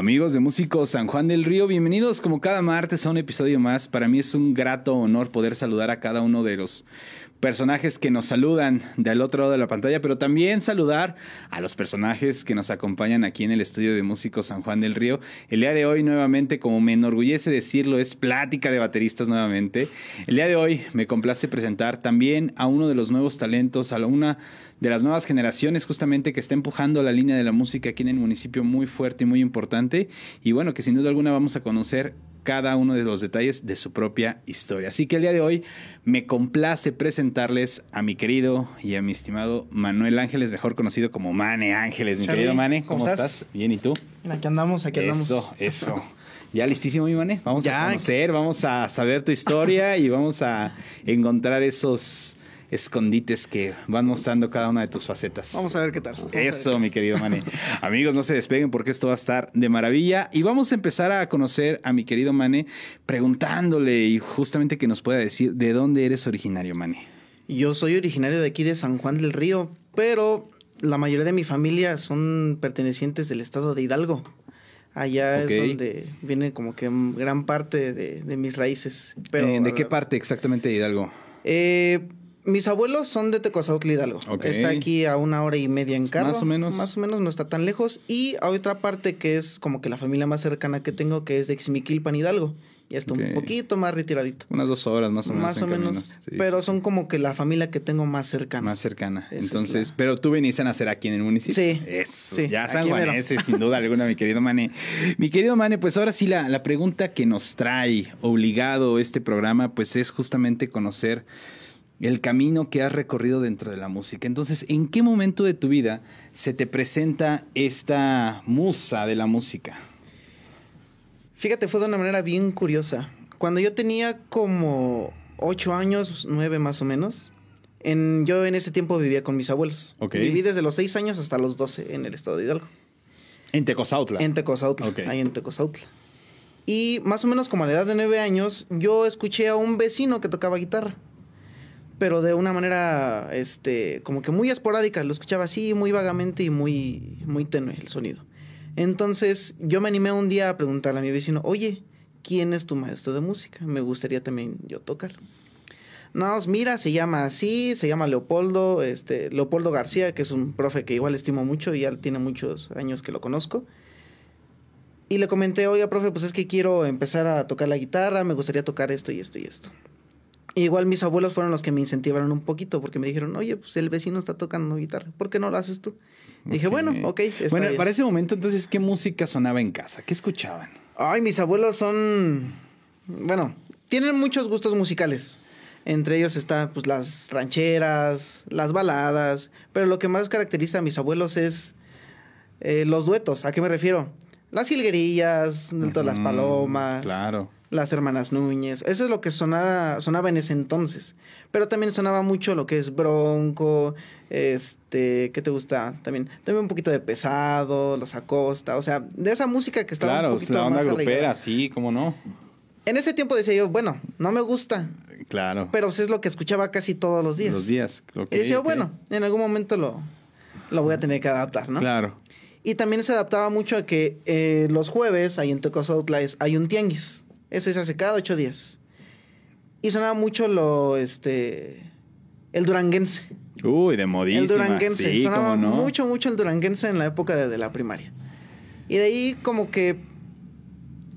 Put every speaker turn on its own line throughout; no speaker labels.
Amigos de Músicos San Juan del Río, bienvenidos como cada martes a un episodio más. Para mí es un grato honor poder saludar a cada uno de los personajes que nos saludan del otro lado de la pantalla, pero también saludar a los personajes que nos acompañan aquí en el estudio de Músicos San Juan del Río. El día de hoy, nuevamente, como me enorgullece decirlo, es plática de bateristas nuevamente. El día de hoy me complace presentar también a uno de los nuevos talentos, a una de las nuevas generaciones justamente que está empujando la línea de la música aquí en el municipio muy fuerte y muy importante. Y bueno, que sin duda alguna vamos a conocer cada uno de los detalles de su propia historia. Así que el día de hoy me complace presentarles a mi querido y a mi estimado Manuel Ángeles, mejor conocido como Mane Ángeles. Mi querido Mane, ¿cómo, estás? Bien, ¿y tú?
Aquí andamos, aquí andamos.
Eso, eso. Ya listísimo, mi Mane. Vamos a conocer, vamos a saber tu historia y vamos a encontrar esos escondites que van mostrando cada una de tus facetas.
Vamos a ver qué tal.
Eso, mi querido Mane. Amigos, no se despeguen porque esto va a estar de maravilla. Y vamos a empezar a conocer a mi querido Mane preguntándole y justamente que nos pueda decir de dónde eres originario, Mane.
Yo soy originario de aquí de San Juan del Río, pero la mayoría de mi familia son pertenecientes del estado de Hidalgo. Allá es donde viene como que gran parte de, mis raíces. Pero,
eh, ¿De qué parte exactamente de Hidalgo?
Eh, mis abuelos son de Tecozautla Hidalgo. Está aquí a una hora y media en carro.
Más o menos.
Más o menos, no está tan lejos. Y hay otra parte que es como que la familia más cercana que tengo, que es de Ximiquilpan Hidalgo. Ya está un poquito más retiradito.
Unas dos horas más o menos.
Más o menos. Pero son como que la familia que tengo más cercana.
Más cercana. Entonces, pero tú viniste a nacer aquí en el municipio.
Sí.
Eso. Sí, ya San Juaneses, sin duda alguna, mi querido Mane. Mi querido Mane, pues ahora sí la, la pregunta que nos trae obligado este programa, pues es justamente conocer el camino que has recorrido dentro de la música. Entonces, ¿en qué momento de tu vida se te presenta esta musa de la música?
Fíjate, fue de una manera bien curiosa. Cuando yo tenía como ocho años, nueve más o menos, en, yo en ese tiempo vivía con mis abuelos. Viví desde los seis años hasta los doce en el estado de Hidalgo.
¿En Tecozautla?
En Tecozautla, ahí en Tecozautla. Y más o menos como a la edad de nueve años, yo escuché a un vecino que tocaba guitarra pero de una manera, este, como que muy esporádica. Lo escuchaba así, muy vagamente y muy, muy tenue el sonido. Entonces, yo me animé un día a preguntarle a mi vecino, oye, ¿quién es tu maestro de música? Me gustaría también yo tocar. No, pues mira, se llama así, se llama Leopoldo, este, Leopoldo García, que es un profe que igual estimo mucho y ya tiene muchos años que lo conozco. Y le comenté, oiga, profe, pues es que quiero empezar a tocar la guitarra, me gustaría tocar esto y esto y esto igual mis abuelos fueron los que me incentivaron un poquito porque me dijeron, oye, pues el vecino está tocando guitarra, ¿por qué no lo haces tú? Dije, bueno, ok.
bueno, para ese momento entonces, ¿qué música sonaba en casa? ¿Qué escuchaban?
Ay, mis abuelos son, bueno, tienen muchos gustos musicales. Entre ellos están pues las rancheras, las baladas, pero lo que más caracteriza a mis abuelos es eh, los duetos. ¿A qué me refiero? Las jilguerillas, las palomas.
Claro
las hermanas Núñez. Eso es lo que sonaba, sonaba en ese entonces. Pero también sonaba mucho lo que es Bronco, este, ¿qué te gusta? También, también un poquito de pesado, los Acosta, o sea, de esa música que estaba un poquito
la onda
más
grupera, sí, cómo no.
En ese tiempo decía yo, bueno, no me gusta.
Claro.
Pero es lo que escuchaba casi todos los días.
Los días.
y decía, bueno, en algún momento lo, lo voy a tener que adaptar, ¿no?
Claro.
Y también se adaptaba mucho a que eh, los jueves, ahí en Tecos hay un tianguis. Ese se hace cada ocho días. Y sonaba mucho lo, este, el duranguense.
Uy, de modísima.
El duranguense. sonaba mucho, mucho el duranguense en la época de, la primaria. Y de ahí como que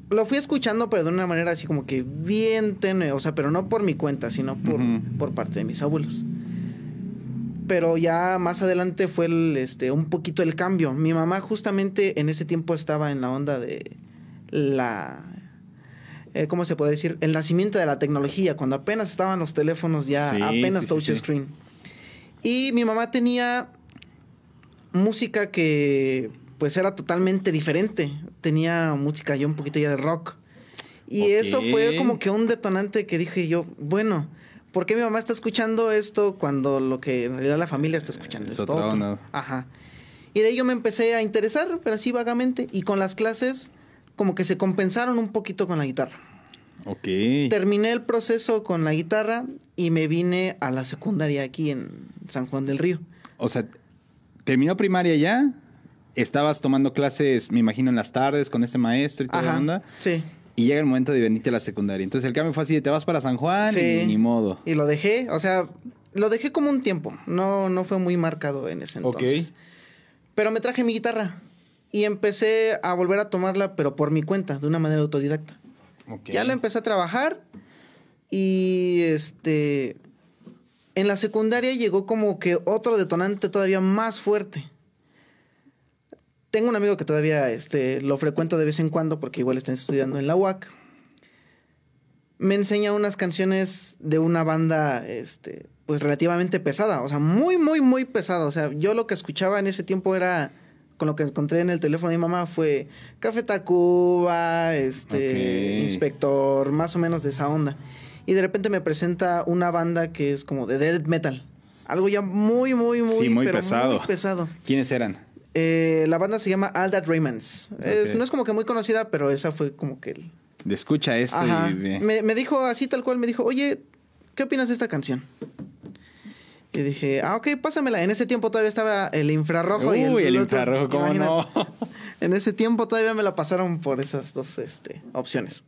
lo fui escuchando, pero de una manera así como que bien tenue. O sea, pero no por mi cuenta, sino por, por parte de mis abuelos. Pero ya más adelante fue el, este, un poquito el cambio. Mi mamá justamente en ese tiempo estaba en la onda de la eh, ¿cómo se puede decir? El nacimiento de la tecnología, cuando apenas estaban los teléfonos ya, apenas touch screen. Y mi mamá tenía música que pues era totalmente diferente. Tenía música ya un poquito ya de rock. Y eso fue como que un detonante que dije yo, bueno, ¿por qué mi mamá está escuchando esto cuando lo que en realidad la familia está escuchando es esto? Ajá. Y de ahí yo me empecé a interesar, pero así vagamente. Y con las clases como que se compensaron un poquito con la guitarra.
Ok.
Terminé el proceso con la guitarra y me vine a la secundaria aquí en San Juan del Río.
O sea, ¿terminó primaria ya? estabas tomando clases, me imagino, en las tardes con este maestro y toda la onda.
Sí.
Y llega el momento de venirte a la secundaria. Entonces el cambio fue así, te vas para San Juan y ni modo.
Y lo dejé, o sea, lo dejé como un tiempo. No, no fue muy marcado en ese entonces. Pero me traje mi guitarra y empecé a volver a tomarla, pero por mi cuenta, de una manera autodidacta. Ya la empecé a trabajar y este... En la secundaria llegó como que otro detonante todavía más fuerte tengo un amigo que todavía este, lo frecuento de vez en cuando porque igual está estudiando en la UAC. Me enseña unas canciones de una banda, este, pues relativamente pesada, o sea, muy, muy, muy pesada. O sea, yo lo que escuchaba en ese tiempo era, con lo que encontré en el teléfono de mi mamá, fue Café Tacuba, este, Inspector, más o menos de esa onda. Y de repente me presenta una banda que es como de death metal. Algo ya muy, muy, muy,
muy pesado.
Muy pesado.
¿Quiénes eran?
Eh, la banda se llama All That no es como que muy conocida, pero esa fue como que... El...
Escucha esto y...
Me, dijo así tal cual, me dijo, oye, ¿qué opinas de esta canción? Y dije, ah, ok, pásamela. En ese tiempo todavía estaba el infrarrojo
Uy,
y
el, el infrarrojo, ¿cómo no?
en ese tiempo todavía me la pasaron por esas dos este, opciones.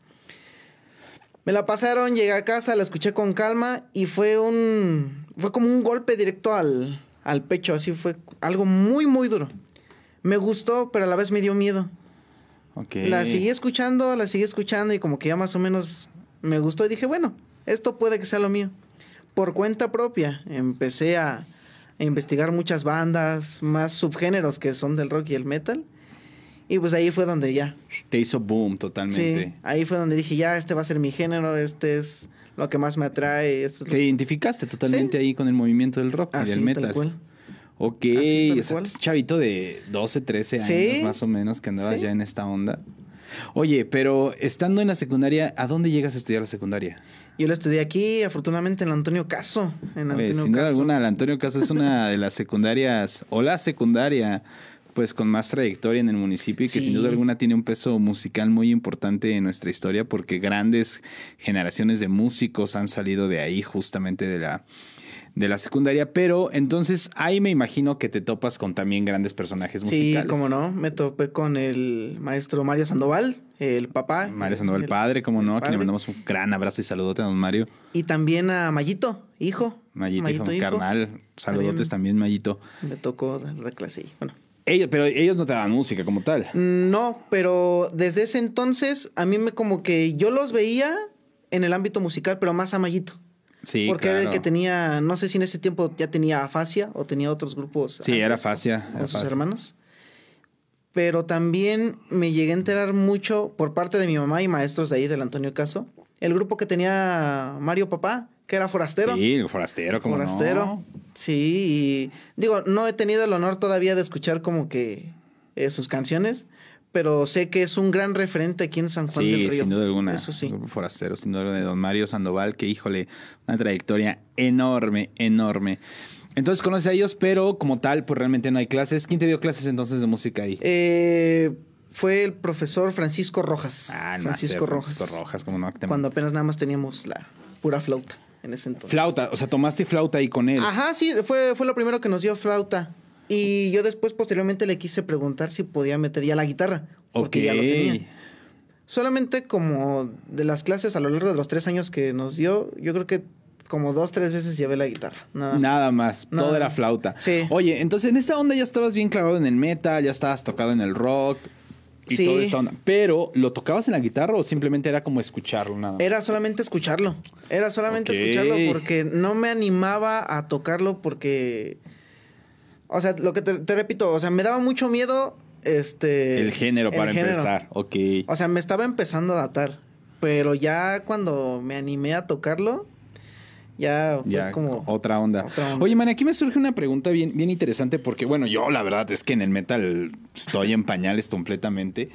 Me la pasaron, llegué a casa, la escuché con calma y fue un... Fue como un golpe directo al, al pecho, así fue algo muy, muy duro me gustó, pero a la vez me dio miedo. La seguí escuchando, la seguí escuchando y como que ya más o menos me gustó y dije, bueno, esto puede que sea lo mío. Por cuenta propia empecé a, investigar muchas bandas, más subgéneros que son del rock y el metal. Y pues ahí fue donde ya.
Te hizo boom totalmente.
Sí, ahí fue donde dije, ya, este va a ser mi género, este es lo que más me atrae.
Te identificaste totalmente ahí con el movimiento del rock y del metal. Ok, o chavito de 12, 13 años más o menos que andabas ya en esta onda. Oye, pero estando en la secundaria, ¿a dónde llegas a estudiar la secundaria?
Yo la estudié aquí, afortunadamente, en Antonio Caso. En
Antonio sin duda alguna, el Antonio Caso es una de las secundarias, o la secundaria, pues con más trayectoria en el municipio y que sin duda alguna tiene un peso musical muy importante en nuestra historia porque grandes generaciones de músicos han salido de ahí, justamente de la de la secundaria, pero entonces ahí me imagino que te topas con también grandes personajes musicales.
Sí, cómo no, me topé con el maestro Mario Sandoval, el papá.
Mario Sandoval, el padre, cómo no, que le mandamos un gran abrazo y saludote a don Mario.
Y también a Mayito, hijo.
Mayito, hijo, carnal, saludotes también, Mayito.
Me tocó dar la clase bueno.
Ellos, pero ellos no te daban música como tal.
No, pero desde ese entonces a mí me como que yo los veía en el ámbito musical, pero más a Mayito.
Sí,
Porque era el que tenía, no sé si en ese tiempo ya tenía afasia o tenía otros grupos.
Sí, era afasia.
Con sus hermanos. Pero también me llegué a enterar mucho por parte de mi mamá y maestros de ahí, del Antonio Caso. El grupo que tenía Mario Papá, que era Forastero.
Sí, Forastero, como Forastero.
Sí, y digo, no he tenido el honor todavía de escuchar como que eh, sus canciones, pero sé que es un gran referente aquí en San Juan del Río.
sin duda alguna.
Eso sí.
Forastero, sin duda alguna, de don Mario Sandoval, que híjole, una trayectoria enorme, enorme. Entonces conoces a ellos, pero como tal, pues realmente no hay clases. ¿Quién te dio clases entonces de música ahí?
Eh, fue el profesor Francisco Rojas.
Ah, Francisco Rojas. Francisco Rojas, como no.
Cuando apenas nada más teníamos la pura flauta en ese entonces.
Flauta, o sea, tomaste flauta ahí con él.
Ajá, sí, fue, fue lo primero que nos dio flauta. Y yo después, posteriormente, le quise preguntar si podía meter ya la guitarra. Porque ya lo tenía. Solamente como de las clases a lo largo de los tres años que nos dio, yo creo que como dos, tres veces llevé la guitarra.
Nada, más. Todo era flauta.
Sí.
Oye, entonces en esta onda ya estabas bien clavado en el metal, ya estabas tocado en el rock. Y sí. toda esta onda. Pero, ¿lo tocabas en la guitarra o simplemente era como escucharlo nada?
Era solamente escucharlo. Era solamente escucharlo porque no me animaba a tocarlo porque o sea, lo que te, repito, o sea, me daba mucho miedo este...
El género para empezar, ok.
O sea, me estaba empezando a datar, pero ya cuando me animé a tocarlo, ya fue como...
Otra onda. Oye, man, aquí me surge una pregunta bien, bien interesante porque, bueno, yo la verdad es que en el metal estoy en pañales completamente.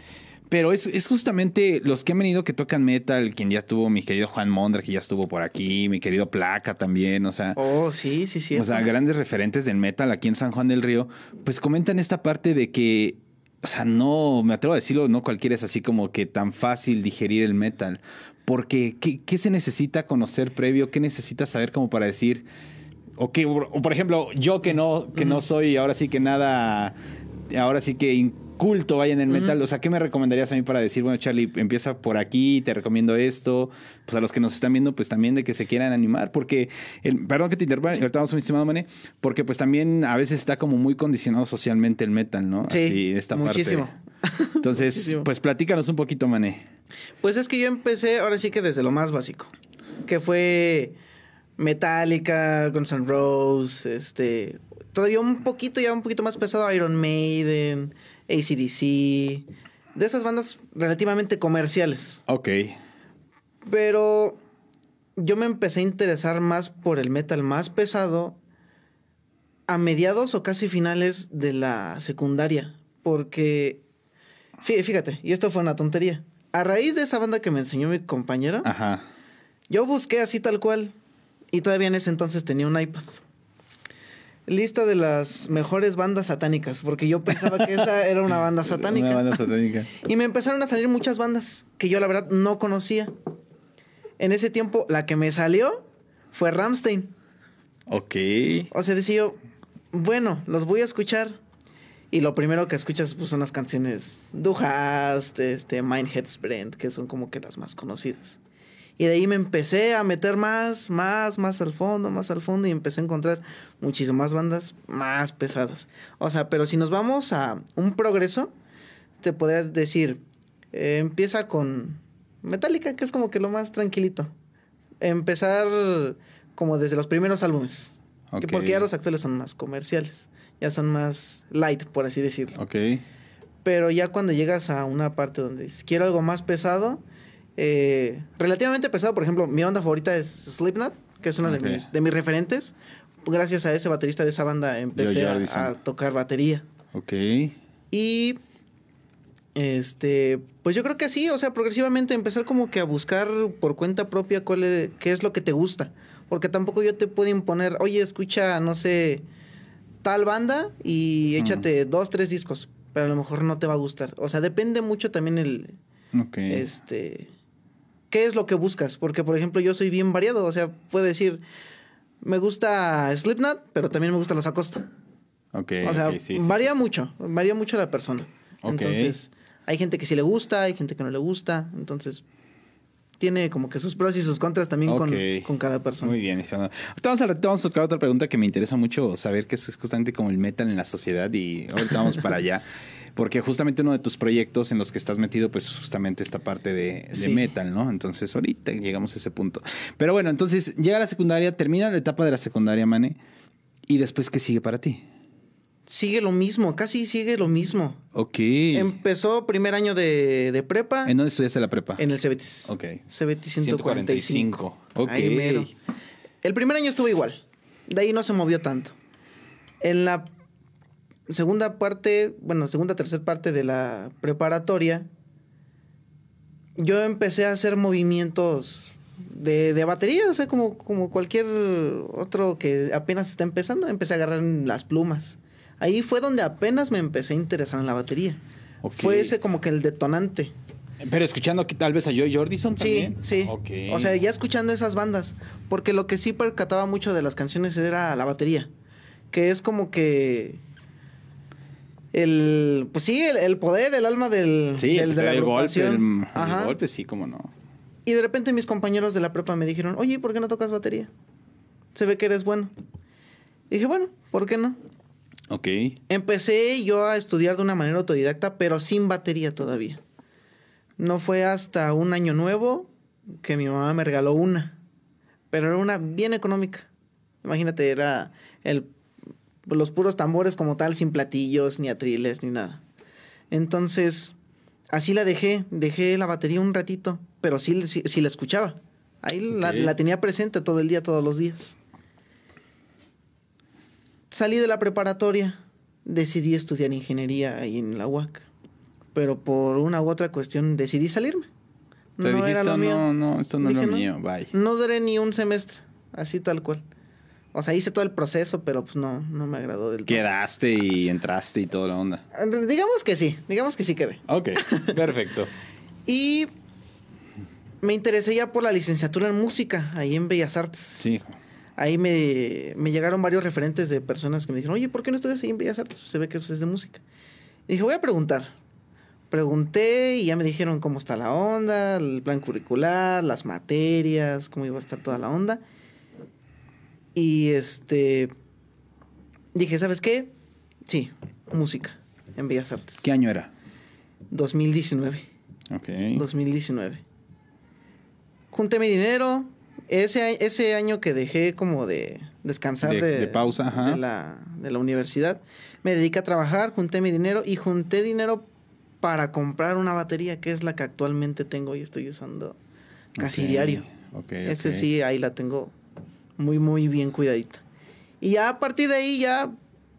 Pero es, es, justamente los que han venido que tocan metal, quien ya tuvo mi querido Juan Mondra, que ya estuvo por aquí, mi querido Placa también, o sea.
Oh, sí, sí, sí.
O sea, grandes referentes del metal aquí en San Juan del Río, pues comentan esta parte de que, o sea, no, me atrevo a decirlo, no cualquiera es así como que tan fácil digerir el metal. Porque, ¿qué, qué se necesita conocer previo? ¿Qué necesitas saber como para decir, o, que, o por ejemplo, yo que no, que no soy ahora sí que nada ahora sí que inculto vaya en el metal, o sea, ¿qué me recomendarías a mí para decir, bueno, Charlie, empieza por aquí, te recomiendo esto? Pues a los que nos están viendo, pues también de que se quieran animar, porque, el, perdón que te interrumpa, ahorita vamos, mi estimado Mane, porque pues también a veces está como muy condicionado socialmente el metal, ¿no?
Sí, esta muchísimo.
Entonces, pues platícanos un poquito, Mane.
Pues es que yo empecé, ahora sí que desde lo más básico, que fue Metallica, Guns N' Roses, este, todavía un poquito, ya un poquito más pesado, Iron Maiden, ACDC, de esas bandas relativamente comerciales.
Ok.
Pero yo me empecé a interesar más por el metal más pesado a mediados o casi finales de la secundaria, porque fíjate, y esto fue una tontería. A raíz de esa banda que me enseñó mi compañero,
Ajá.
yo busqué así tal cual y todavía en ese entonces tenía un iPad lista de las mejores bandas satánicas, porque yo pensaba que esa era una banda satánica.
Una banda satánica.
Y me empezaron a salir muchas bandas que yo la verdad no conocía. En ese tiempo, la que me salió fue Ramstein.
Ok.
O sea, decía yo, bueno, los voy a escuchar. Y lo primero que escuchas pues, son las canciones Du Hast, este, Mein Brand, que son como que las más conocidas. Y de ahí me empecé a meter más, más, más al fondo, más al fondo y empecé a encontrar muchísimas bandas más pesadas. O sea, pero si nos vamos a un progreso, te podría decir, eh, empieza con Metallica, que es como que lo más tranquilito. Empezar como desde los primeros álbumes. Porque ya los actuales son más comerciales. Ya son más light, por así decirlo.
Ok.
Pero ya cuando llegas a una parte donde dices, quiero algo más pesado, eh, relativamente pesado. Por ejemplo, mi banda favorita es Slipknot, que es una de, mis, de mis referentes. Gracias a ese baterista de esa banda empecé a, tocar batería.
Ok.
Y este, pues yo creo que sí, o sea, progresivamente empezar como que a buscar por cuenta propia cuál qué es lo que te gusta. Porque tampoco yo te puedo imponer, oye, escucha, no sé, tal banda y échate dos, tres discos. Pero a lo mejor no te va a gustar. O sea, depende mucho también el. Este qué es lo que buscas. Porque, por ejemplo, yo soy bien variado. O sea, puedo decir, me gusta Slipknot, pero también me gusta los Acosta.
Ok.
O sea, varía mucho. Varía mucho la persona. Entonces, hay gente que sí le gusta, hay gente que no le gusta. Entonces, tiene como que sus pros y sus contras también con, con, cada persona.
Muy bien, vamos a, vamos a tocar otra pregunta que me interesa mucho saber, que es justamente como el metal en la sociedad y ahorita vamos para allá. Porque justamente uno de tus proyectos en los que estás metido, pues justamente esta parte de, metal, ¿no? Entonces ahorita llegamos a ese punto. Pero bueno, entonces llega la secundaria, termina la etapa de la secundaria, Mane, y después, ¿qué sigue para ti?
Sigue lo mismo, casi sigue lo mismo.
Ok.
Empezó primer año de, prepa.
¿En dónde estudiaste la prepa?
En el Cebetis.
Ok.
Cebetis 145. 145.
Ok.
Ahí El primer año estuvo igual. De ahí no se movió tanto. En la segunda parte, bueno, segunda, tercera parte de la preparatoria, yo empecé a hacer movimientos de, de, batería, o sea, como, como cualquier otro que apenas está empezando, empecé a agarrar las plumas. Ahí fue donde apenas me empecé a interesar en la batería. Fue ese como que el detonante.
Pero escuchando tal vez a Joy Jordison
también. Sí, sí. O sea, ya escuchando esas bandas. Porque lo que sí percataba mucho de las canciones era la batería. Que es como que el pues sí, el, poder, el alma del,
sí, del de la el golpe, el, golpe, sí, cómo no.
Y de repente mis compañeros de la prepa me dijeron, oye, ¿por qué no tocas batería? Se ve que eres bueno. Y dije, bueno, ¿por qué no?
Ok.
Empecé yo a estudiar de una manera autodidacta, pero sin batería todavía. No fue hasta un año nuevo que mi mamá me regaló una. Pero era una bien económica. Imagínate, era el los puros tambores como tal, sin platillos, ni atriles, ni nada. Entonces, así la dejé, dejé la batería un ratito, pero sí, sí, la escuchaba. Ahí la, tenía presente todo el día, todos los días. Salí de la preparatoria, decidí estudiar ingeniería ahí en la UAC, pero por una u otra cuestión decidí salirme.
no era lo mío. No, no, esto no es lo mío, bye.
No duré ni un semestre, así tal cual. O sea, hice todo el proceso, pero pues no, no me agradó del
todo. Quedaste y entraste y toda la onda.
Digamos que sí, digamos que sí quedé.
Ok, perfecto.
y me interesé ya por la licenciatura en música, ahí en Bellas Artes.
Sí.
Ahí me, llegaron varios referentes de personas que me dijeron, oye, ¿por qué no estudias ahí en Bellas Artes? Se ve que pues, es de música. Dije, voy a preguntar. Pregunté y ya me dijeron cómo está la onda, el plan curricular, las materias, cómo iba a estar toda la onda. Y este. Dije, ¿sabes qué? Sí, música en Bellas Artes.
¿Qué año era?
2019. Ok. 2019. Junté mi dinero. Ese, ese año que dejé como de descansar de,
pausa
De, la, de la universidad, me dediqué a trabajar, junté mi dinero y junté dinero para comprar una batería que es la que actualmente tengo y estoy usando casi diario. Ese sí, ahí la tengo muy, muy bien cuidadita. Y ya a partir de ahí ya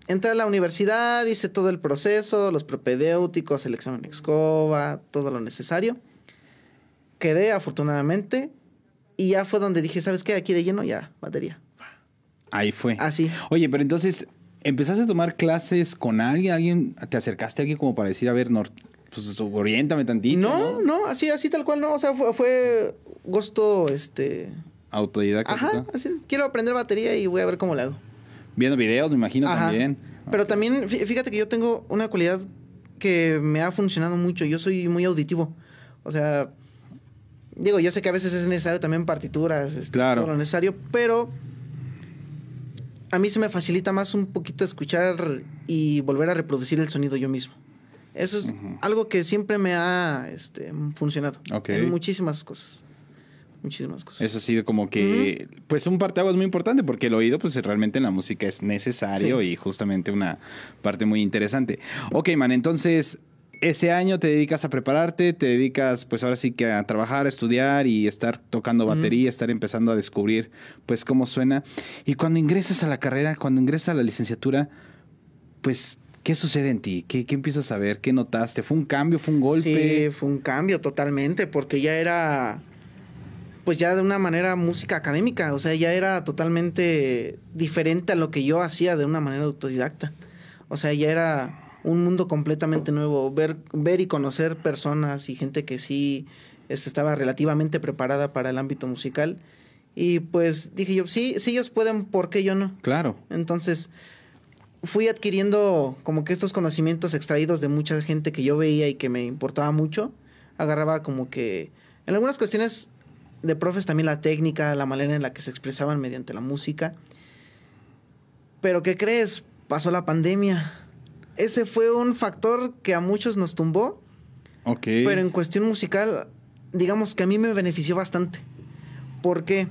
entré a la universidad, hice todo el proceso, los propedéuticos, el examen escoba, todo lo necesario. Quedé afortunadamente y ya fue donde dije, ¿sabes qué? Aquí de lleno ya, batería.
Ahí fue.
Así.
Oye, pero entonces, ¿empezaste a tomar clases con alguien? ¿Alguien te acercaste a alguien como para decir, a ver, pues oriéntame tantito?
No, no, así, así tal cual no. O sea, fue, fue gusto, este...
Autodidacta.
Ajá, así, quiero aprender batería y voy a ver cómo le hago.
Viendo videos, me imagino también.
Pero también, fíjate que yo tengo una cualidad que me ha funcionado mucho. Yo soy muy auditivo. O sea, digo, yo sé que a veces es necesario también partituras, este, todo lo necesario, pero a mí se me facilita más un poquito escuchar y volver a reproducir el sonido yo mismo. Eso es algo que siempre me ha este, funcionado en muchísimas cosas. Muchísimas cosas.
Eso sí, como que, pues un es muy importante porque el oído, pues realmente en la música es necesario y justamente una parte muy interesante. Ok, man, entonces ese año te dedicas a prepararte, te dedicas pues ahora sí que a trabajar, a estudiar y estar tocando batería, estar empezando a descubrir pues cómo suena. Y cuando ingresas a la carrera, cuando ingresas a la licenciatura, pues ¿qué sucede en ti? ¿Qué, ¿Qué, empiezas a ver? ¿Qué notaste? ¿Fue un cambio? ¿Fue un golpe?
Sí, fue un cambio totalmente porque ya era pues ya de una manera música académica, o sea, ya era totalmente diferente a lo que yo hacía de una manera autodidacta. O sea, ya era un mundo completamente nuevo, ver, ver y conocer personas y gente que sí estaba relativamente preparada para el ámbito musical. Y pues dije yo, sí, sí ellos pueden, ¿por qué yo no?
Claro.
Entonces fui adquiriendo como que estos conocimientos extraídos de mucha gente que yo veía y que me importaba mucho. Agarraba como que en algunas cuestiones de profes también la técnica, la manera en la que se expresaban mediante la música. Pero ¿qué crees? Pasó la pandemia ese fue un factor que a muchos nos tumbó.
Ok.
Pero en cuestión musical, digamos que a mí me benefició bastante. Porque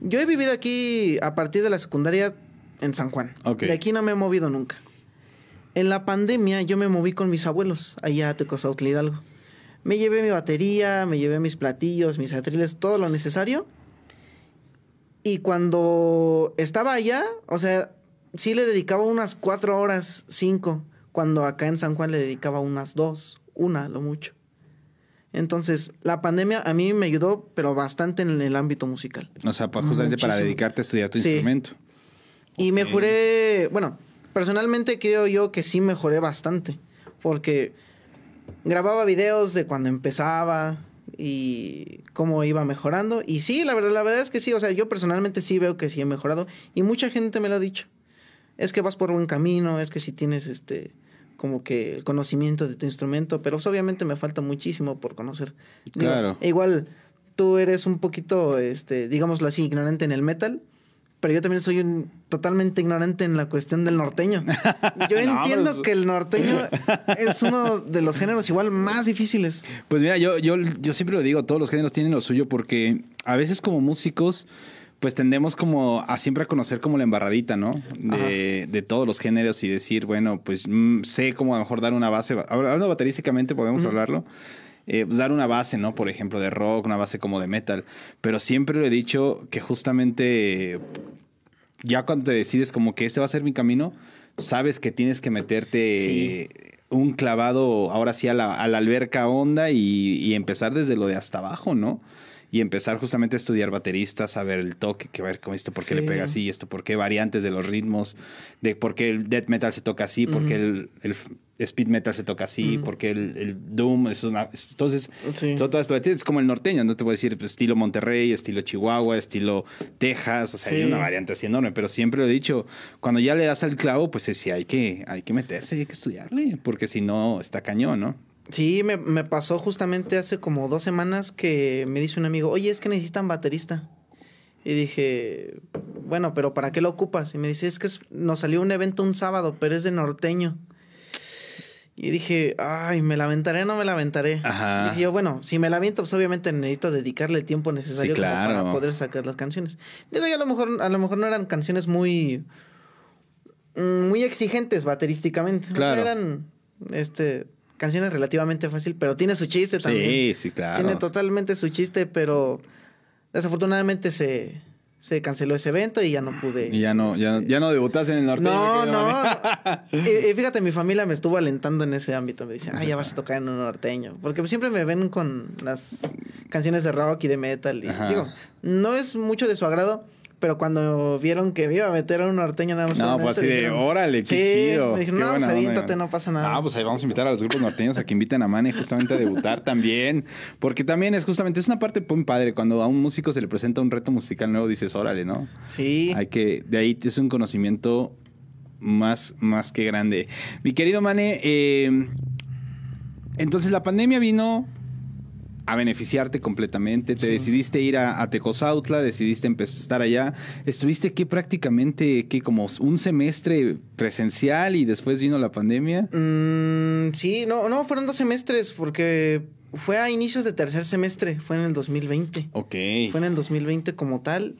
yo he vivido aquí a partir de la secundaria en San Juan. De aquí no me he movido nunca. En la pandemia yo me moví con mis abuelos allá a Tecozautla Hidalgo. Me llevé mi batería, me llevé mis platillos, mis atriles, todo lo necesario. Y cuando estaba allá, o sea, sí le dedicaba unas cuatro horas, cinco, cuando acá en San Juan le dedicaba unas dos, una, lo mucho. Entonces, la pandemia a mí me ayudó, pero bastante en el ámbito musical.
O sea, pues, justamente para dedicarte a estudiar tu instrumento.
Y mejoré, bueno, personalmente creo yo que sí mejoré bastante, porque grababa videos de cuando empezaba y cómo iba mejorando. Y sí, la verdad, la verdad es que sí, o sea, yo personalmente sí veo que sí he mejorado y mucha gente me lo ha dicho es que vas por buen camino, es que si tienes este como que el conocimiento de tu instrumento, pero pues, obviamente me falta muchísimo por conocer.
Claro.
igual tú eres un poquito, este, digámoslo así, ignorante en el metal, pero yo también soy un, totalmente ignorante en la cuestión del norteño. Yo entiendo pues, que el norteño es uno de los géneros igual más difíciles.
Pues mira, yo, yo, yo siempre lo digo, todos los géneros tienen lo suyo porque a veces como músicos pues tendemos como a siempre a conocer como la embarradita, ¿no? De, de todos los géneros y decir, bueno, pues mm, sé cómo a lo mejor dar una base, hablando baterísticamente podemos hablarlo, eh, pues dar una base, ¿no? Por ejemplo, de rock, una base como de metal, pero siempre lo he dicho que justamente ya cuando te decides como que ese va a ser mi camino, sabes que tienes que meterte... Un clavado ahora sí a la, a la alberca honda y, y empezar desde lo de hasta abajo, ¿no? Y empezar justamente a estudiar bateristas, a ver el toque, que ver cómo esto, por qué le pega así, esto, por qué variantes de los ritmos, de por qué el death metal se toca así, por qué el, speed metal se toca así, por qué el, doom es una... Entonces, todo esto es como el norteño, no te voy a decir pues, estilo Monterrey, estilo Chihuahua, estilo Texas, o sea, hay una variante así enorme, pero siempre lo he dicho, cuando ya le das al clavo, pues sí, hay que, hay que meterse, hay que estudiarle, porque si no, está cañón, ¿no?
Sí, me, me, pasó justamente hace como dos semanas que me dice un amigo, oye, es que necesitan baterista. Y dije, bueno, pero ¿para qué lo ocupas? Y me dice, es que nos salió un evento un sábado, pero es de norteño. Y dije, ay, ¿me la aventaré o no me la aventaré? Ajá. Y dije yo, bueno, si me la aviento, pues obviamente necesito dedicarle el tiempo necesario para poder sacar las canciones. Digo, yo a lo mejor, a lo mejor no eran canciones muy, mm, muy exigentes baterísticamente. Claro. eran, este, canciones relativamente fácil, pero tiene su chiste también. Sí, sí, claro. Tiene totalmente su chiste, pero desafortunadamente se, se canceló ese evento y ya no pude.
Y ya no, ya, este, ya no debutaste en el norteño.
No, no. y, fíjate, mi familia me estuvo alentando en ese ámbito. Me dicen, ah, ya vas a tocar en un norteño. Porque siempre me ven con las canciones de rock y de metal. Y digo, no es mucho de su agrado, pero cuando vieron que me iba a meter a un norteño nada más.
No, pues así de, órale, qué chido.
Me dijeron, no, pues aviéntate, no pasa nada.
Ah, pues ahí vamos a invitar a los grupos norteños a que inviten a Mane justamente a debutar también. Porque también es justamente, es una parte muy padre. Cuando a un músico se le presenta un reto musical nuevo, dices, órale, ¿no? Sí. Hay que, de ahí es un conocimiento más, más que grande. Mi querido Mane, eh, entonces la pandemia vino a beneficiarte completamente. Te decidiste ir a, a, Tecozautla, decidiste empezar a estar allá. Estuviste aquí prácticamente, ¿qué? Como un semestre presencial y después vino la pandemia.
Mm, sí, no, no, fueron dos semestres porque fue a inicios de tercer semestre, fue en el 2020. Ok. Fue en el 2020 como tal.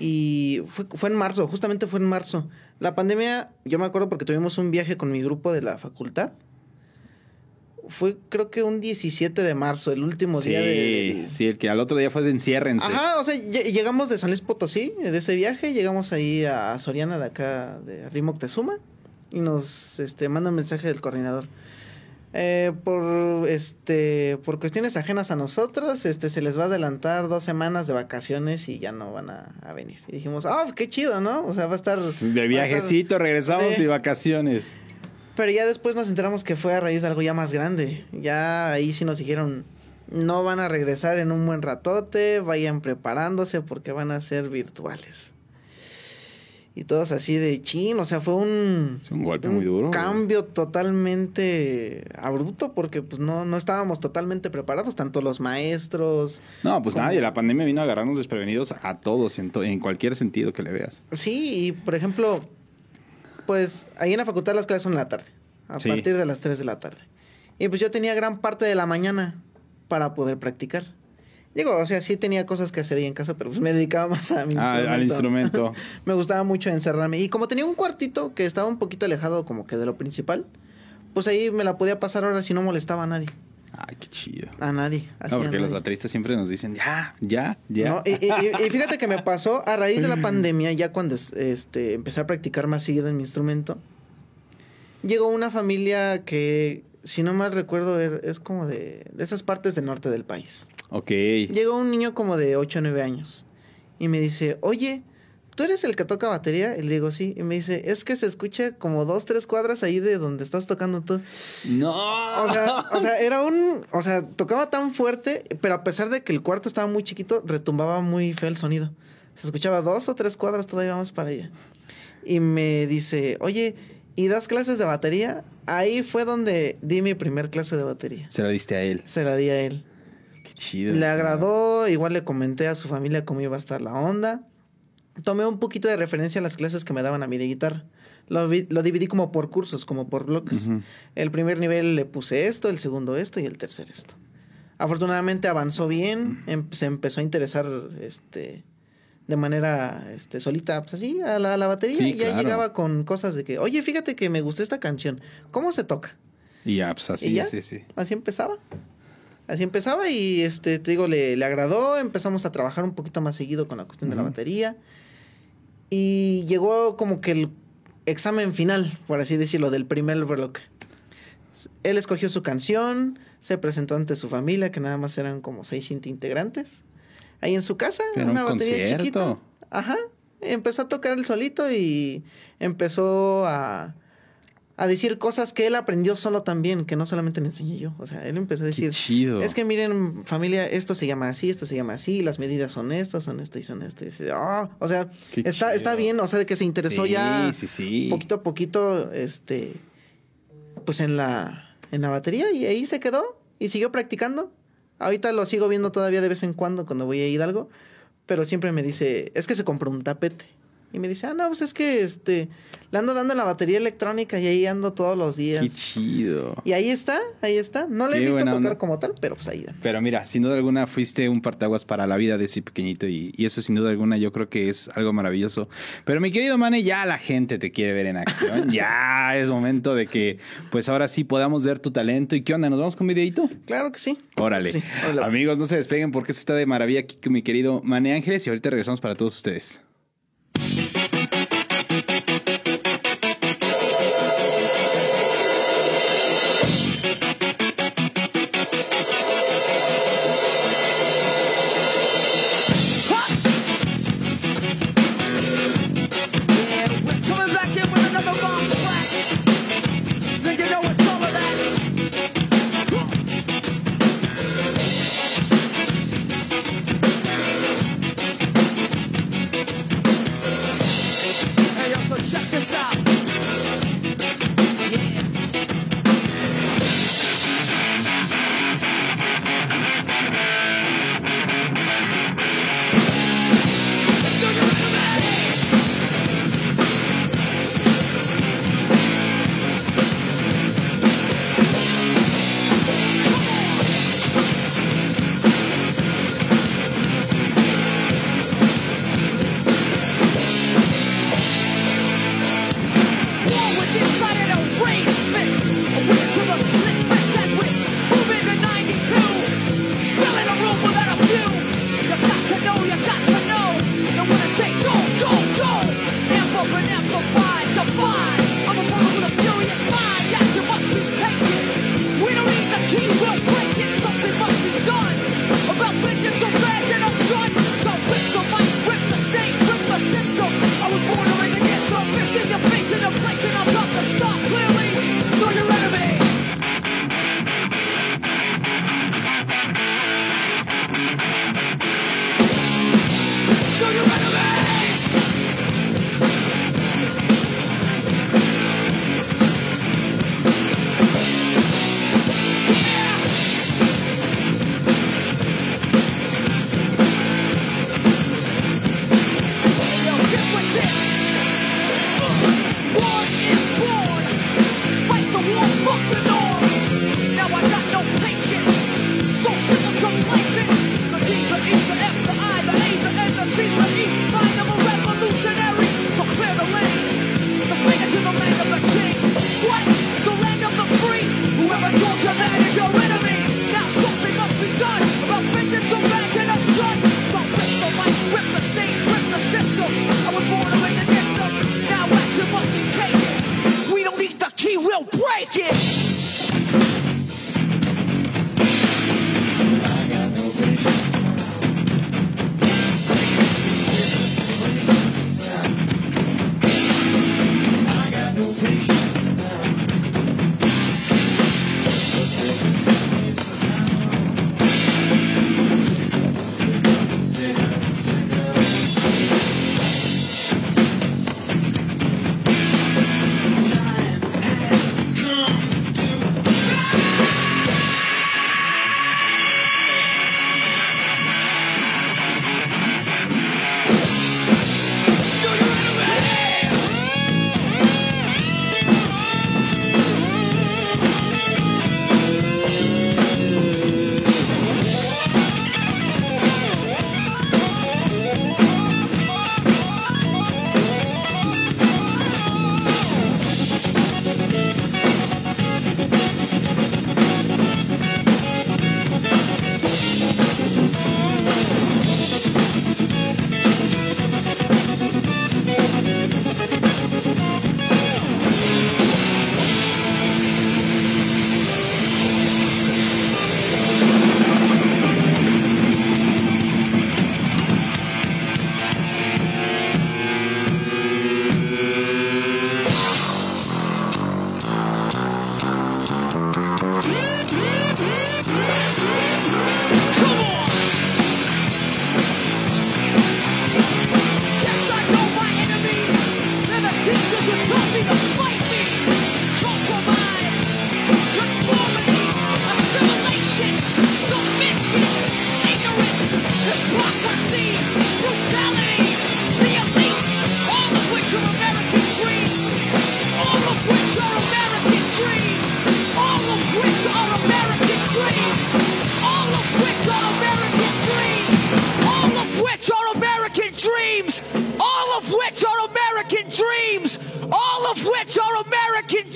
Y fue, fue en marzo, justamente fue en marzo. La pandemia, yo me acuerdo porque tuvimos un viaje con mi grupo de la facultad fue creo que un 17 de marzo, el último día de,
Sí, el que al otro día fue de enciérrense.
Ajá, o sea, llegamos de San Luis Potosí, de ese viaje, llegamos ahí a Soriana de acá, de Rimo y nos este, manda un mensaje del coordinador. Eh, por este por cuestiones ajenas a nosotros, este se les va a adelantar dos semanas de vacaciones y ya no van a, venir. Y dijimos, ah, qué chido, ¿no? O sea, va a estar...
De viajecito, regresamos y vacaciones.
Pero ya después nos enteramos que fue a raíz de algo ya más grande. Ya ahí sí nos dijeron, no van a regresar en un buen ratote, vayan preparándose porque van a ser virtuales. Y todos así de chin, o sea, fue un,
un golpe muy duro.
Cambio totalmente abrupto porque pues no, no estábamos totalmente preparados, tanto los maestros.
No, pues nadie, la pandemia vino a agarrarnos desprevenidos a todos en, en cualquier sentido que le veas.
Sí, y por ejemplo, pues ahí en la facultad las clases son en la tarde, a partir de las 3 de la tarde. Y pues yo tenía gran parte de la mañana para poder practicar. Digo, o sea, sí tenía cosas que hacer ahí en casa, pero pues me dedicaba más a mi
ah, instrumento. Al instrumento.
me gustaba mucho encerrarme. Y como tenía un cuartito que estaba un poquito alejado como que de lo principal, pues ahí me la podía pasar ahora si no molestaba a nadie.
Ay, qué chido.
A nadie.
no, porque los bateristas siempre nos dicen, ya, ya, ya.
y, fíjate que me pasó a raíz de la pandemia, ya cuando este, empecé a practicar más seguido en mi instrumento, llegó una familia que, si no mal recuerdo, er, es como de, de esas partes del norte del país. Ok. Llegó un niño como de 8 o 9 años y me dice, oye, ¿tú eres el que toca batería? Y le digo, sí. Y me dice, es que se escucha como dos, tres cuadras ahí de donde estás tocando tú. No. O sea, o sea, era un. O sea, tocaba tan fuerte, pero a pesar de que el cuarto estaba muy chiquito, retumbaba muy feo el sonido. Se escuchaba dos o tres cuadras todavía vamos para allá. Y me dice, oye, ¿y das clases de batería? Ahí fue donde di mi primer clase de batería.
Se la diste a él.
Se la di a él.
Qué chido.
Le agradó, igual le comenté a su familia cómo iba a estar la onda tomé un poquito de referencia a las clases que me daban a mí de guitarra. Lo, lo dividí como por cursos, como por bloques. El primer nivel le puse esto, el segundo esto y el tercer esto. Afortunadamente avanzó bien, em, se empezó a interesar este, de manera este, solita, pues así, a la, batería. y ya llegaba con cosas de que, oye, fíjate que me gustó esta canción, ¿cómo se toca?
Y ya, pues así, sí, sí.
Así empezaba. Así empezaba y este, te digo, le, le, agradó, empezamos a trabajar un poquito más seguido con la cuestión de la batería. Y llegó como que el examen final, por así decirlo, del primer bloque. Él escogió su canción, se presentó ante su familia, que nada más eran como seis integrantes. ahí en su casa, una batería chiquita. Ajá. Empezó a tocar el solito y empezó a, a decir cosas que él aprendió solo también, que no solamente le enseñé yo. O sea, él empezó a decir, chido. es que miren, familia, esto se llama así, esto se llama así, las medidas son estas, son estas y son estas. Ah", o sea, está, está bien, o sea, de que se interesó ya poquito a poquito, este, pues en la, en la batería y ahí se quedó y siguió practicando. Ahorita lo sigo viendo todavía de vez en cuando cuando voy a Hidalgo, pero siempre me dice, es que se compró un tapete. Y me dice, ah, no, pues es que este, le ando dando la batería electrónica y ahí ando todos los días.
Qué chido.
Y ahí está, ahí está. No le he visto tocar como tal, pero pues ahí.
Pero mira, sin duda alguna fuiste un partaguas para la vida de ese pequeñito y, y, eso sin duda alguna yo creo que es algo maravilloso. Pero mi querido Mane, ya la gente te quiere ver en acción. ya es momento de que pues ahora sí podamos ver tu talento. ¿Y qué onda? ¿Nos vamos con videito?
Claro que sí.
Órale. Amigos, no se despeguen porque esto está de maravilla aquí con mi querido Mane Ángeles y ahorita regresamos para todos ustedes.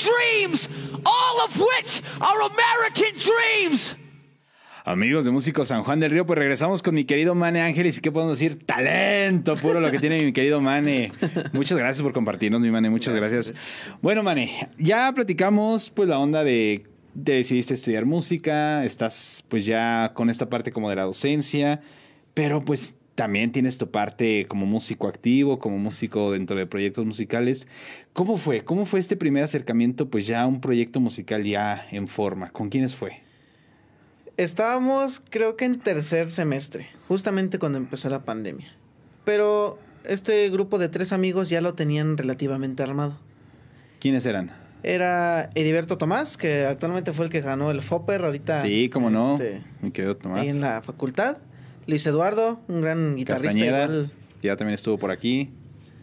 Dreams. All of which are American dreams. Amigos de Músicos San Juan del Río, pues regresamos con mi querido Mane Ángeles. ¿Y qué podemos decir? Talento puro lo que tiene mi querido Mane. Muchas gracias por compartirnos, mi Mane. Muchas gracias. Bueno, Mane, ya platicamos pues la onda de, de decidiste estudiar música, estás pues ya con esta parte como de la docencia, pero pues también tienes tu parte como músico activo, como músico dentro de proyectos musicales. ¿Cómo fue? ¿Cómo fue este primer acercamiento pues ya a un proyecto musical ya en forma? ¿Con quiénes fue?
Estábamos, creo que en tercer semestre, justamente cuando empezó la pandemia. Pero este grupo de tres amigos ya lo tenían relativamente armado.
¿Quiénes eran?
Era Ediberto Tomás, que actualmente fue el que ganó el FOPER ahorita.
Sí, cómo no. Este, Me quedó Tomás.
Ahí en la facultad. Luis Eduardo, un gran guitarrista. Igual.
Ya también estuvo por aquí.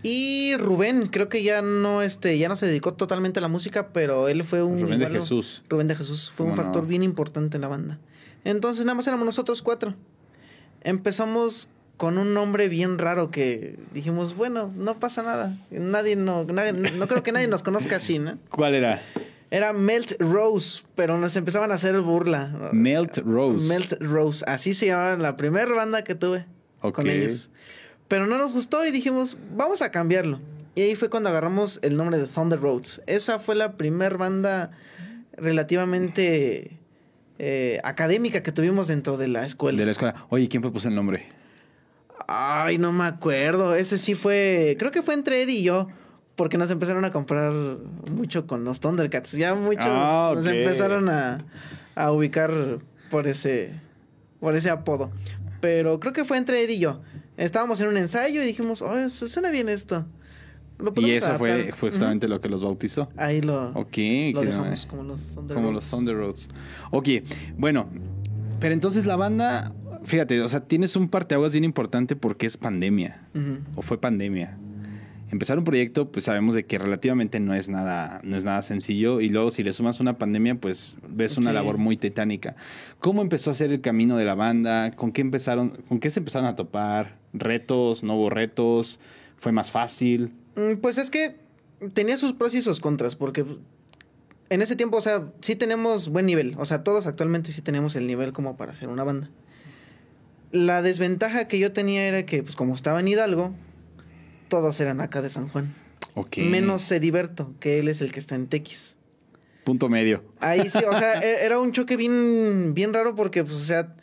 Y Rubén, creo que ya no, este, ya no se dedicó totalmente a la música, pero él fue un.
Rubén de Jesús.
Rubén de Jesús fue un factor bien importante en la banda. Entonces nada más éramos nosotros cuatro. Empezamos con un nombre bien raro que dijimos, bueno, no pasa nada. Nadie no, no creo que nadie nos conozca así, ¿no?
¿Cuál era?
Era Melt Rose, pero nos empezaban a hacer burla.
Melt Rose.
Melt Rose, así se llamaba la primera banda que tuve con ellos. Pero no nos gustó y dijimos, vamos a cambiarlo. Y ahí fue cuando agarramos el nombre de Thunder Roads. Esa fue la primera banda relativamente eh, académica que tuvimos dentro de la escuela.
De la escuela. Oye, ¿quién propuso el nombre?
Ay, no me acuerdo. Ese sí fue. Creo que fue entre Eddie y yo. Porque nos empezaron a comprar mucho con los Thundercats. Ya muchos ah, nos empezaron a, a, ubicar por ese, por ese apodo. Pero creo que fue entre Eddie y yo. Estábamos en un ensayo y dijimos, oh, suena bien esto
y eso fue, justamente lo que los bautizó.
Ahí lo,
okay,
lo dejamos como los Thunder Como los
Thunder Roads. Ok, bueno, pero entonces la banda, fíjate, o sea, tienes un parteaguas bien importante porque es pandemia, o fue pandemia. Empezar un proyecto, pues sabemos de que relativamente no es nada, no es nada sencillo. Y luego, si le sumas una pandemia, pues ves una labor muy titánica. ¿Cómo empezó a ser el camino de la banda? ¿Con qué empezaron? ¿Con qué se empezaron a topar? ¿Retos? ¿No hubo retos? ¿Fue más fácil?
Mm, pues es que tenía sus pros y sus contras, porque en ese tiempo, o sea, sí tenemos buen nivel. O sea, todos actualmente sí tenemos el nivel como para hacer una banda. La desventaja que yo tenía era que, pues como estaba en Hidalgo, todos eran acá de San Juan. Menos Ediberto, que él es el que está en Tequis.
Punto medio.
Ahí sí, o sea, e-, era un choque bien, bien raro porque, pues, o sea,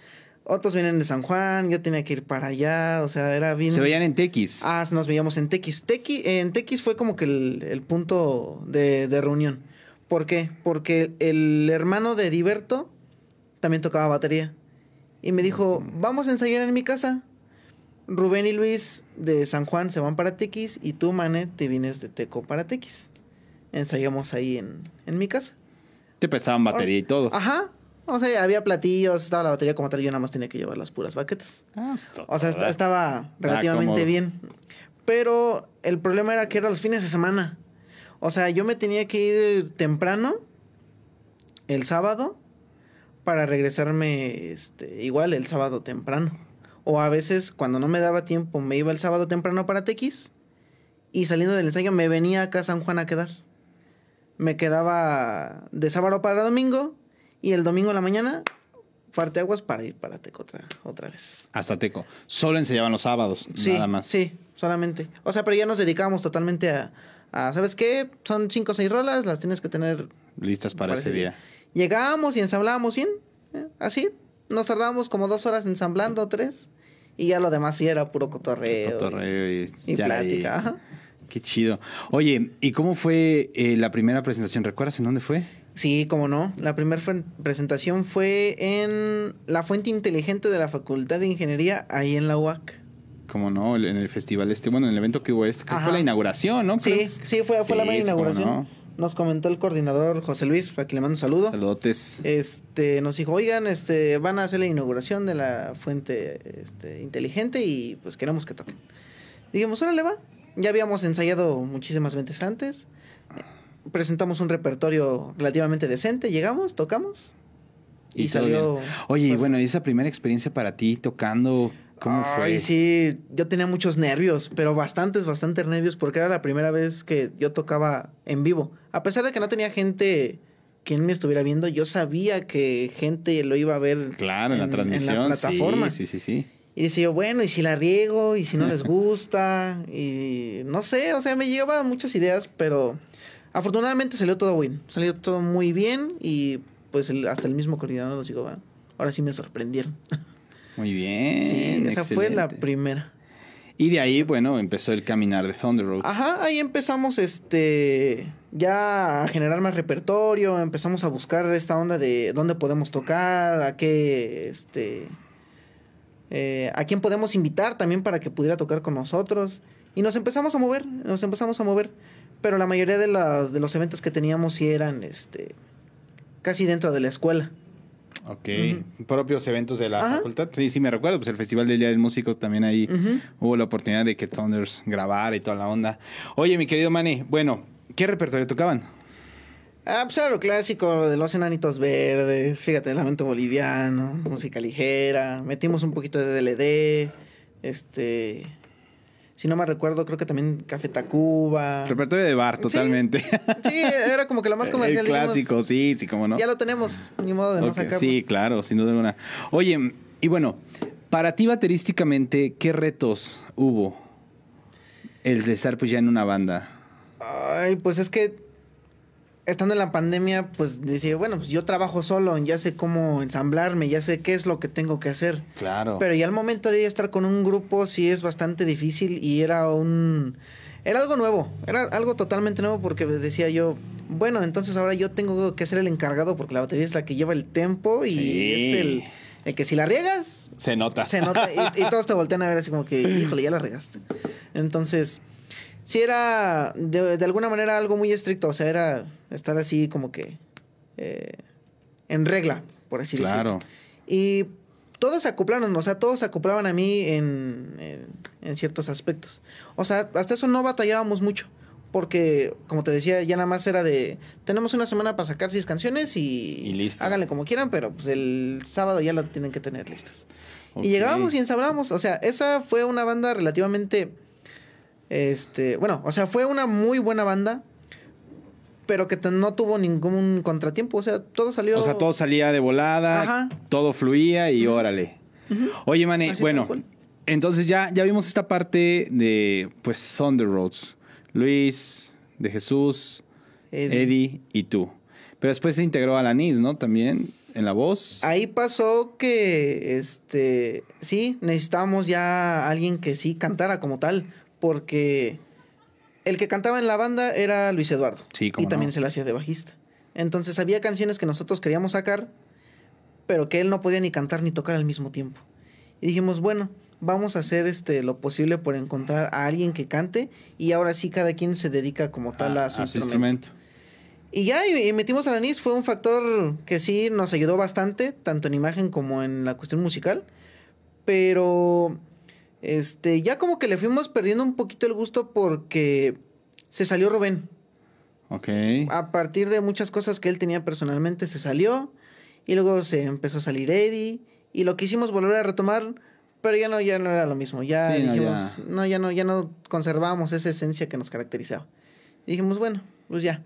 otros vienen de San Juan, yo tenía que ir para allá, o sea, era bien...
Se veían en Tequis.
Ah, nos veíamos en Tequis. Tequis en Tequis fue como que el, punto de, reunión. ¿Por qué? Porque el hermano de Diverto también tocaba batería. Y me dijo, vamos a ensayar en mi casa. Rubén y Luis de San Juan se van para Tequis y tú, Mane, te vienes de Teco para Tequis. Ensayamos ahí en, en mi casa.
Te pesaban batería y todo.
Ajá, o sea, había platillos, estaba la batería como tal, yo nada más tenía que llevar las puras baquetas. Ah, pues, o sea, estaba relativamente bien. Pero el problema era que era los fines de semana. O sea, yo me tenía que ir temprano el sábado para regresarme este, igual el sábado temprano. O a veces, cuando no me daba tiempo, me iba el sábado temprano para Tequis y saliendo del ensayo me venía acá a San Juan a quedar. Me quedaba de sábado para domingo y el domingo en la mañana, parte aguas para ir para Teco otra, otra vez.
Hasta Teco. Solo enseñaban los sábados, nada más.
Sí, solamente. O sea, pero ya nos dedicamos totalmente a, ¿sabes qué? Son cinco o seis rolas, las tienes que tener
listas para, ese día.
Llegábamos y ensamblábamos bien, ¿eh? así. Nos tardábamos como dos horas ensamblando, tres. Y ya lo demás sí era puro cotorreo.
Cotorreo y,
plática.
Qué chido. Oye, ¿y cómo fue eh, la primera presentación? ¿Recuerdas en dónde fue?
Sí, como no. La primera presentación fue en la fuente inteligente de la Facultad de Ingeniería, ahí en la UAC.
Como no, en el festival este, bueno, en el evento que hubo este, que fue la inauguración, ¿no?
Sí, sí, fue, fue la inauguración. Nos comentó el coordinador José Luis, aquí le mando un saludo.
Saludotes.
Este, nos dijo, oigan, este, van a hacer la inauguración de la fuente este, inteligente y pues queremos que toquen. Dijimos, órale va. Ya habíamos ensayado muchísimas veces antes presentamos un repertorio relativamente decente, llegamos, tocamos y, salió...
Oye, y bueno, esa primera experiencia para ti tocando,
¿Cómo fue? Ay, sí, yo tenía muchos nervios, pero bastantes, bastantes nervios, porque era la primera vez que yo tocaba en vivo. A pesar de que no tenía gente quien me estuviera viendo, yo sabía que gente lo iba a ver.
Claro, en, la transmisión. En la plataforma. Sí, sí, sí.
Y decía yo, bueno, y si la riego, y si no les gusta, y no sé, o sea, me llevaban muchas ideas, pero afortunadamente salió todo bien, salió todo muy bien y pues hasta el mismo coordinador nos dijo, ahora sí me sorprendieron.
Muy bien.
Sí, esa fue la primera.
Y de ahí, bueno, empezó el caminar de Thunder Road.
Ajá, ahí empezamos este ya a generar más repertorio, empezamos a buscar esta onda de dónde podemos tocar, a qué este eh, a quién podemos invitar también para que pudiera tocar con nosotros. Y nos empezamos a mover, nos empezamos a mover. Pero la mayoría de, las, de los eventos que teníamos sí eran este, casi dentro de la escuela.
Ok, propios eventos de la facultad. Sí, sí, me recuerdo, pues el Festival del Día del Músico también ahí hubo la oportunidad de que Thunders grabara y toda la onda. Oye, mi querido Manny, bueno, ¿qué repertorio tocaban?
Ah, pues era lo clásico, de los enanitos verdes, fíjate, lamento boliviano, música ligera, metimos un poquito de DLD, este, si no me recuerdo, creo que también Café Tacuba.
Repertorio de bar, totalmente.
Sí, era como que lo más comercial.
El clásico, sí, sí, como no.
Ya lo tenemos, ni modo de no sacarlo.
Sí, claro, sin duda alguna. Oye, y bueno, para ti baterísticamente, ¿qué retos hubo el de estar pues ya en una banda?
Ay, pues es que estando en la pandemia, pues decía, bueno, pues yo trabajo solo, ya sé cómo ensamblarme, ya sé qué es lo que tengo que hacer.
Claro.
Pero ya al momento de estar con un grupo sí es bastante difícil y era un... Era algo nuevo, era algo totalmente nuevo porque decía yo, bueno, entonces ahora yo tengo que ser el encargado porque la batería es la que lleva el tempo y es el, el, que si la riegas...
Se nota.
Se nota y, y todos te voltean a ver así como que, híjole, ya la regaste. Entonces sí era de, alguna manera algo muy estricto, o sea, era estar así como que eh, en regla, por así decirlo. Y todos se acoplaron, o sea, todos se acoplaban a mí en, en, ciertos aspectos. O sea, hasta eso no batallábamos mucho. Porque, como te decía, ya nada más era de. Tenemos una semana para sacar seis canciones y. Háganle como quieran, pero pues el sábado ya la tienen que tener listas. Y llegábamos y ensablábamos. O sea, esa fue una banda relativamente este, bueno, o sea, fue una muy buena banda, pero que no tuvo ningún contratiempo, o sea, todo salió...
O sea, todo salía de volada, todo fluía y órale. Oye, Mane, bueno, entonces ya, ya vimos esta parte de, pues, Thunder Roads. Luis, de Jesús, Eddie. y tú. Pero después se integró a la NIS, ¿no? También en la voz.
Ahí pasó que, este, sí, necesitábamos ya alguien que sí cantara como tal porque el que cantaba en la banda era Luis Eduardo.
Sí,
y también se le hacía de bajista. Entonces había canciones que nosotros queríamos sacar, pero que él no podía ni cantar ni tocar al mismo tiempo. Y dijimos, bueno, vamos a hacer este lo posible por encontrar a alguien que cante y ahora sí cada quien se dedica como tal a, su instrumento. Y ya, y, metimos a la NIS, fue un factor que sí nos ayudó bastante, tanto en imagen como en la cuestión musical. Pero este, ya como que le fuimos perdiendo un poquito el gusto porque se salió Rubén.
Ok.
A partir de muchas cosas que él tenía personalmente se salió y luego se empezó a salir Eddie y lo quisimos volver a retomar, pero ya no ya no era lo mismo. Ya dijimos, no ya. no ya no conservábamos esa esencia que nos caracterizaba. Y dijimos, bueno, pues ya.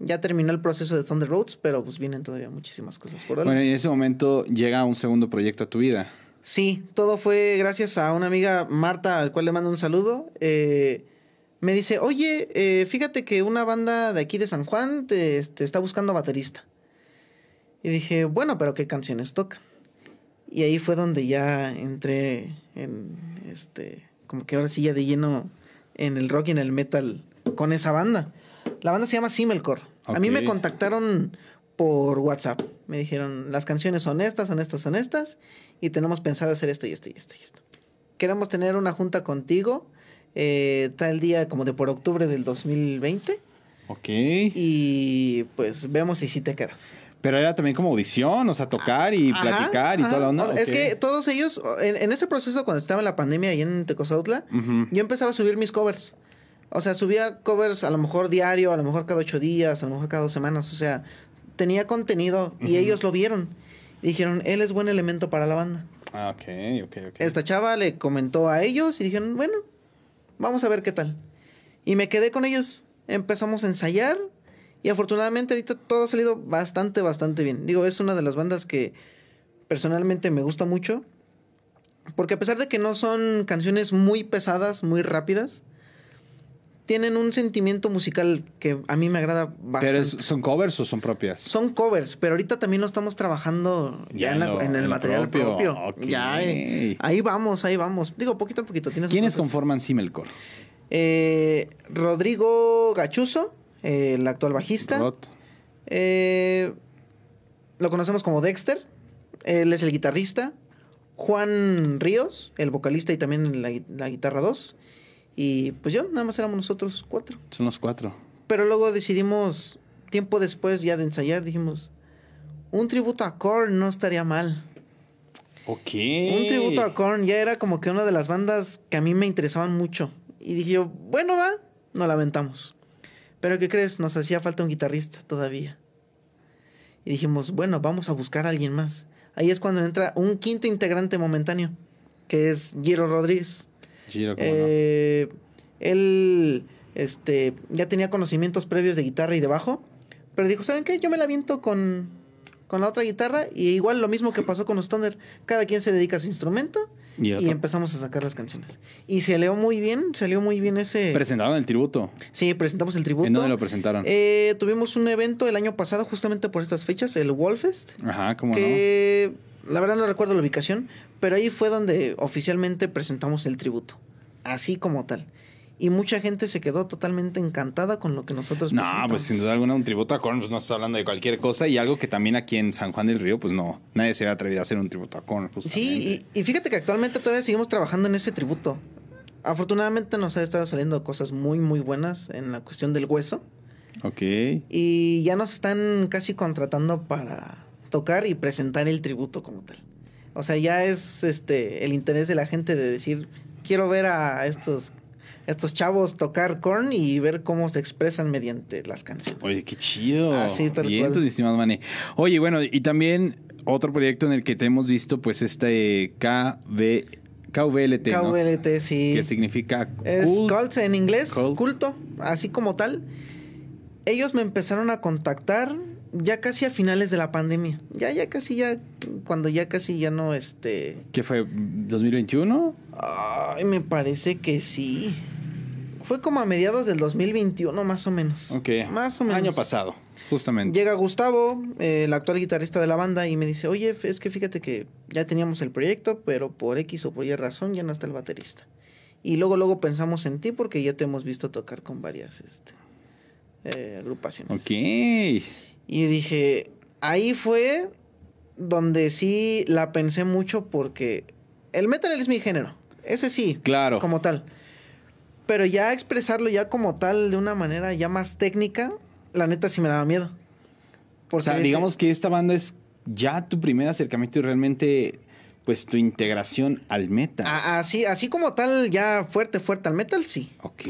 Ya terminó el proceso de Thunder Roads, pero pues vienen todavía muchísimas cosas por
delante. Bueno, y en ese momento llega un segundo proyecto a tu vida.
Sí, todo fue gracias a una amiga, Marta, al cual le mando un saludo. Eh, me dice, oye, eh, fíjate que una banda de aquí de San Juan te, este, está buscando baterista. Y dije, bueno, pero ¿qué canciones tocan? Y ahí fue donde ya entré en, este, como que ahora sí ya de lleno en el rock y en el metal con esa banda. La banda se llama Simmelcore. A mí me contactaron por WhatsApp. Me dijeron, las canciones son estas, son estas, son estas, y tenemos pensado hacer esto y esto y esto y esto. Queremos tener una junta contigo eh, tal día como de por octubre del 2020.
Ok.
Y pues vemos si sí te quedas.
Pero era también como audición, o sea, tocar y platicar y toda la onda.
Es que todos ellos, en, ese proceso cuando estaba en la pandemia ahí en Tecozautla, yo empezaba a subir mis covers. O sea, subía covers a lo mejor diario, a lo mejor cada ocho días, a lo mejor cada dos semanas. O sea, tenía contenido y ellos lo vieron. Y dijeron, él es buen elemento para la banda.
Ah, ok, ok, ok.
Esta chava le comentó a ellos y dijeron, bueno, vamos a ver qué tal. Y me quedé con ellos. Empezamos a ensayar y afortunadamente ahorita todo ha salido bastante, bastante bien. Digo, es una de las bandas que personalmente me gusta mucho. Porque a pesar de que no son canciones muy pesadas, muy rápidas, tienen un sentimiento musical que a mí me agrada
bastante. ¿Pero son covers o son propias?
Son covers, pero ahorita también lo estamos trabajando ya, en, el material propio. Ya, eh, ahí vamos, ahí vamos. Digo, poquito a poquito.
¿Quiénes conforman Simelcore?
Eh, Rodrigo Gachuso, el actual bajista. Eh, lo conocemos como Dexter. Él es el guitarrista. Juan Ríos, el vocalista y también la, la guitarra 2. Y pues yo, nada más éramos nosotros cuatro.
Son los cuatro.
Pero luego decidimos, tiempo después ya de ensayar, dijimos, un tributo a Korn no estaría mal.
Ok.
Un tributo a Korn ya era como que una de las bandas que a mí me interesaban mucho. Y dije yo, bueno, va, nos lamentamos. Pero ¿qué crees? Nos hacía falta un guitarrista todavía. Y dijimos, bueno, vamos a buscar a alguien más. Ahí es cuando entra un quinto integrante momentáneo, que es Giro Rodríguez. Giro, eh, Él este, ya tenía conocimientos previos de guitarra y de bajo, pero dijo, ¿saben qué? Yo me la viento con, con la otra guitarra y igual lo mismo que pasó con los Thunder. Cada quien se dedica a su instrumento y, empezamos a sacar las canciones. Y salió muy bien, salió muy bien ese...
¿Presentaron el tributo?
Sí, presentamos el tributo.
¿En dónde lo presentaron?
Eh, tuvimos un evento el año pasado justamente por estas fechas, el Wallfest.
Ajá, ¿cómo
que, La verdad no recuerdo la ubicación, pero ahí fue donde oficialmente presentamos el tributo. Así como tal y mucha gente se quedó totalmente encantada con lo que nosotros
No, pues sin duda alguna un tributo a Korn, pues no estás hablando de cualquier cosa y algo que también aquí en San Juan del Río, pues no, nadie se había atrevido a hacer un tributo a Korn.
Sí, y, fíjate que actualmente todavía seguimos trabajando en ese tributo. Afortunadamente nos ha estado saliendo cosas muy, muy buenas en la cuestión del hueso.
Ok.
Y ya nos están casi contratando para tocar y presentar el tributo como tal. O sea, ya es este el interés de la gente de decir, quiero ver a estos estos chavos tocar corn y ver cómo se expresan mediante las canciones.
Oye, qué chido. Así tal Bien, cual. estimado Mane. Oye, bueno, y también otro proyecto en el que te hemos visto, pues este KV, KVLT,
KVLT, sí.
Que significa
Es cult en inglés, culto, así como tal. Ellos me empezaron a contactar ya casi a finales de la pandemia. Ya, ya casi, ya, cuando ya casi ya no, este...
¿Qué fue? ¿2021?
Ay, me parece que sí. Fue como a mediados del 2021, más o menos.
Ok.
Más o menos.
Año pasado, justamente.
Llega Gustavo, eh, el actual guitarrista de la banda, y me dice, oye, es que fíjate que ya teníamos el proyecto, pero por X o por Y razón ya no está el baterista. Y luego, luego pensamos en ti porque ya te hemos visto tocar con varias este, eh, agrupaciones.
Ok.
Y dije, ahí fue donde sí la pensé mucho porque el metal es mi género. Ese sí.
Claro.
Como tal. Pero ya expresarlo ya como tal de una manera ya más técnica, la neta sí me daba miedo.
o sea, digamos que esta banda es ya tu primer acercamiento y realmente pues tu integración al metal.
Así, así como tal, ya fuerte, fuerte al metal, sí.
Ok.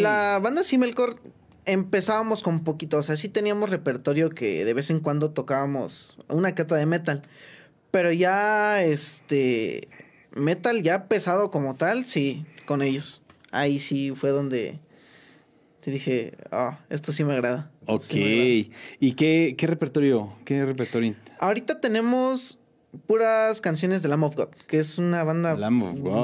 La banda Simelcore empezábamos con poquito, o sea, sí teníamos repertorio que de vez en cuando tocábamos una cata de metal. Pero ya, este, metal ya pesado como tal, sí, con ellos ahí sí fue donde te dije, ah, esto sí me agrada.
Ok. ¿Y qué, qué repertorio? ¿Qué repertorio?
Ahorita tenemos puras canciones de Lamb of God, que es una banda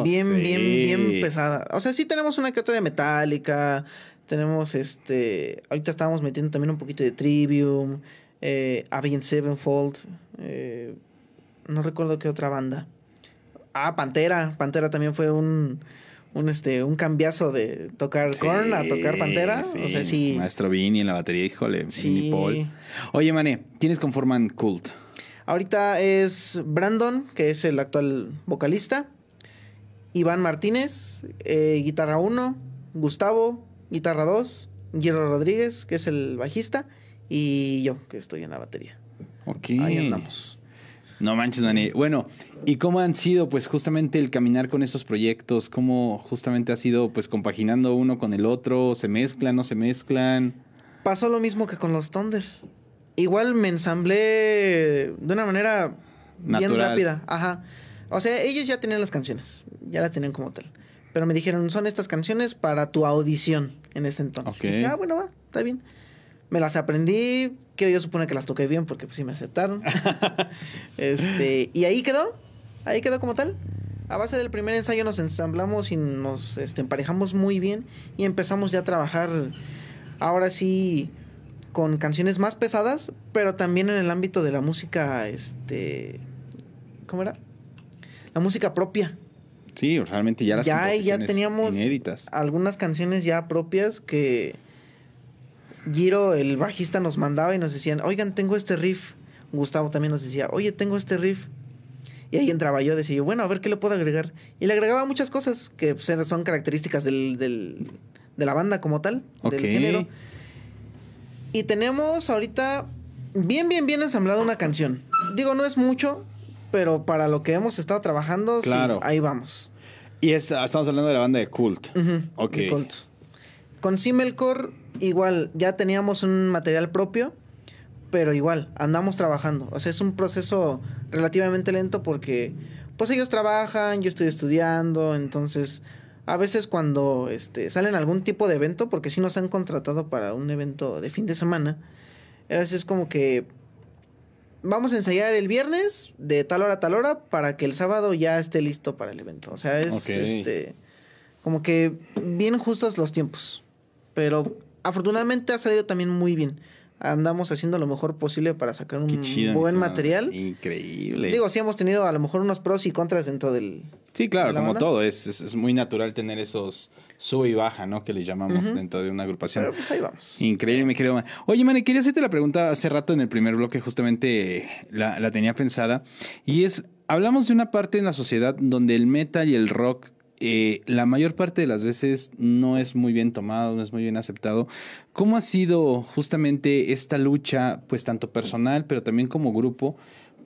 bien, bien, bien pesada. O sea, sí tenemos una otra de Metallica, tenemos este, ahorita estábamos metiendo también un poquito de Trivium, eh, Avenged Sevenfold, eh, no recuerdo qué otra banda. Ah, Pantera, Pantera también fue un un este un cambiazo de tocar Korn a tocar Pantera. O sea, sí.
Maestro Vini en la batería, híjole, sí. Paul. Oye, Mané, ¿quiénes conforman Cult?
Ahorita es Brandon, que es el actual vocalista. Iván Martínez, eh, guitarra 1. Gustavo, guitarra 2. Giro Rodríguez, que es el bajista. Y yo, que estoy en la batería.
Ok.
Ahí andamos.
No manches, Dani. Bueno, ¿y cómo han sido, pues, justamente el caminar con estos proyectos? ¿Cómo justamente ha sido, pues, compaginando uno con el otro? ¿Se mezclan, no se mezclan?
Pasó lo mismo que con los Thunder. Igual me ensamblé de una manera bien rápida. Ajá. O sea, ellos ya tenían las canciones, ya las tenían como tal. Pero me dijeron, son estas canciones para tu audición en ese entonces. ah, bueno, va, está bien. Me las aprendí, quiero yo suponer que las toqué bien porque pues sí me aceptaron. este, y ahí quedó, ahí quedó como tal. A base del primer ensayo nos ensamblamos y nos este, emparejamos muy bien y empezamos ya a trabajar ahora sí con canciones más pesadas, pero también en el ámbito de la música, este, ¿cómo era? La música propia.
Sí, realmente ya las
ya, ya teníamos
inéditas.
algunas canciones ya propias que Giro, el bajista, nos mandaba y nos decían, oigan, tengo este riff. Gustavo también nos decía, oye, tengo este riff. Y ahí entraba yo, decía bueno, a ver qué le puedo agregar. Y le agregaba muchas cosas que pues, son características del, del, de la banda como tal, del género. Y tenemos ahorita bien, bien, bien ensamblada una canción. Digo, no es mucho, pero para lo que hemos estado trabajando, claro. ahí vamos.
Y estamos hablando de la banda de Cult.
ok. Con Simmelcore, igual, ya teníamos un material propio pero igual, andamos trabajando. O sea, es un proceso relativamente lento porque pues ellos trabajan, yo estoy estudiando, entonces a veces cuando este, salen algún tipo de evento, porque si nos han contratado para un evento de fin de semana, es como que vamos a ensayar el viernes de tal hora a tal hora para que el sábado ya esté listo para el evento. O sea, es este como que bien justos los tiempos. Pero afortunadamente ha salido también muy bien andamos haciendo lo mejor posible para sacar un buen material.
Increíble.
Digo, sí hemos tenido a lo mejor unos pros y contras dentro del...
Sí, claro, como todo, es, es, muy natural tener esos sube y baja, ¿no? Que le llamamos dentro de una agrupación.
Pero pues ahí vamos.
Increíble, mi querido. Oye, Mane, quería hacerte la pregunta hace rato en el primer bloque, justamente la, la tenía pensada, y es, hablamos de una parte en la sociedad donde el metal y el rock eh, la mayor parte de las veces no es muy bien tomado, no es muy bien aceptado. ¿Cómo ha sido justamente esta lucha, pues tanto personal, pero también como grupo?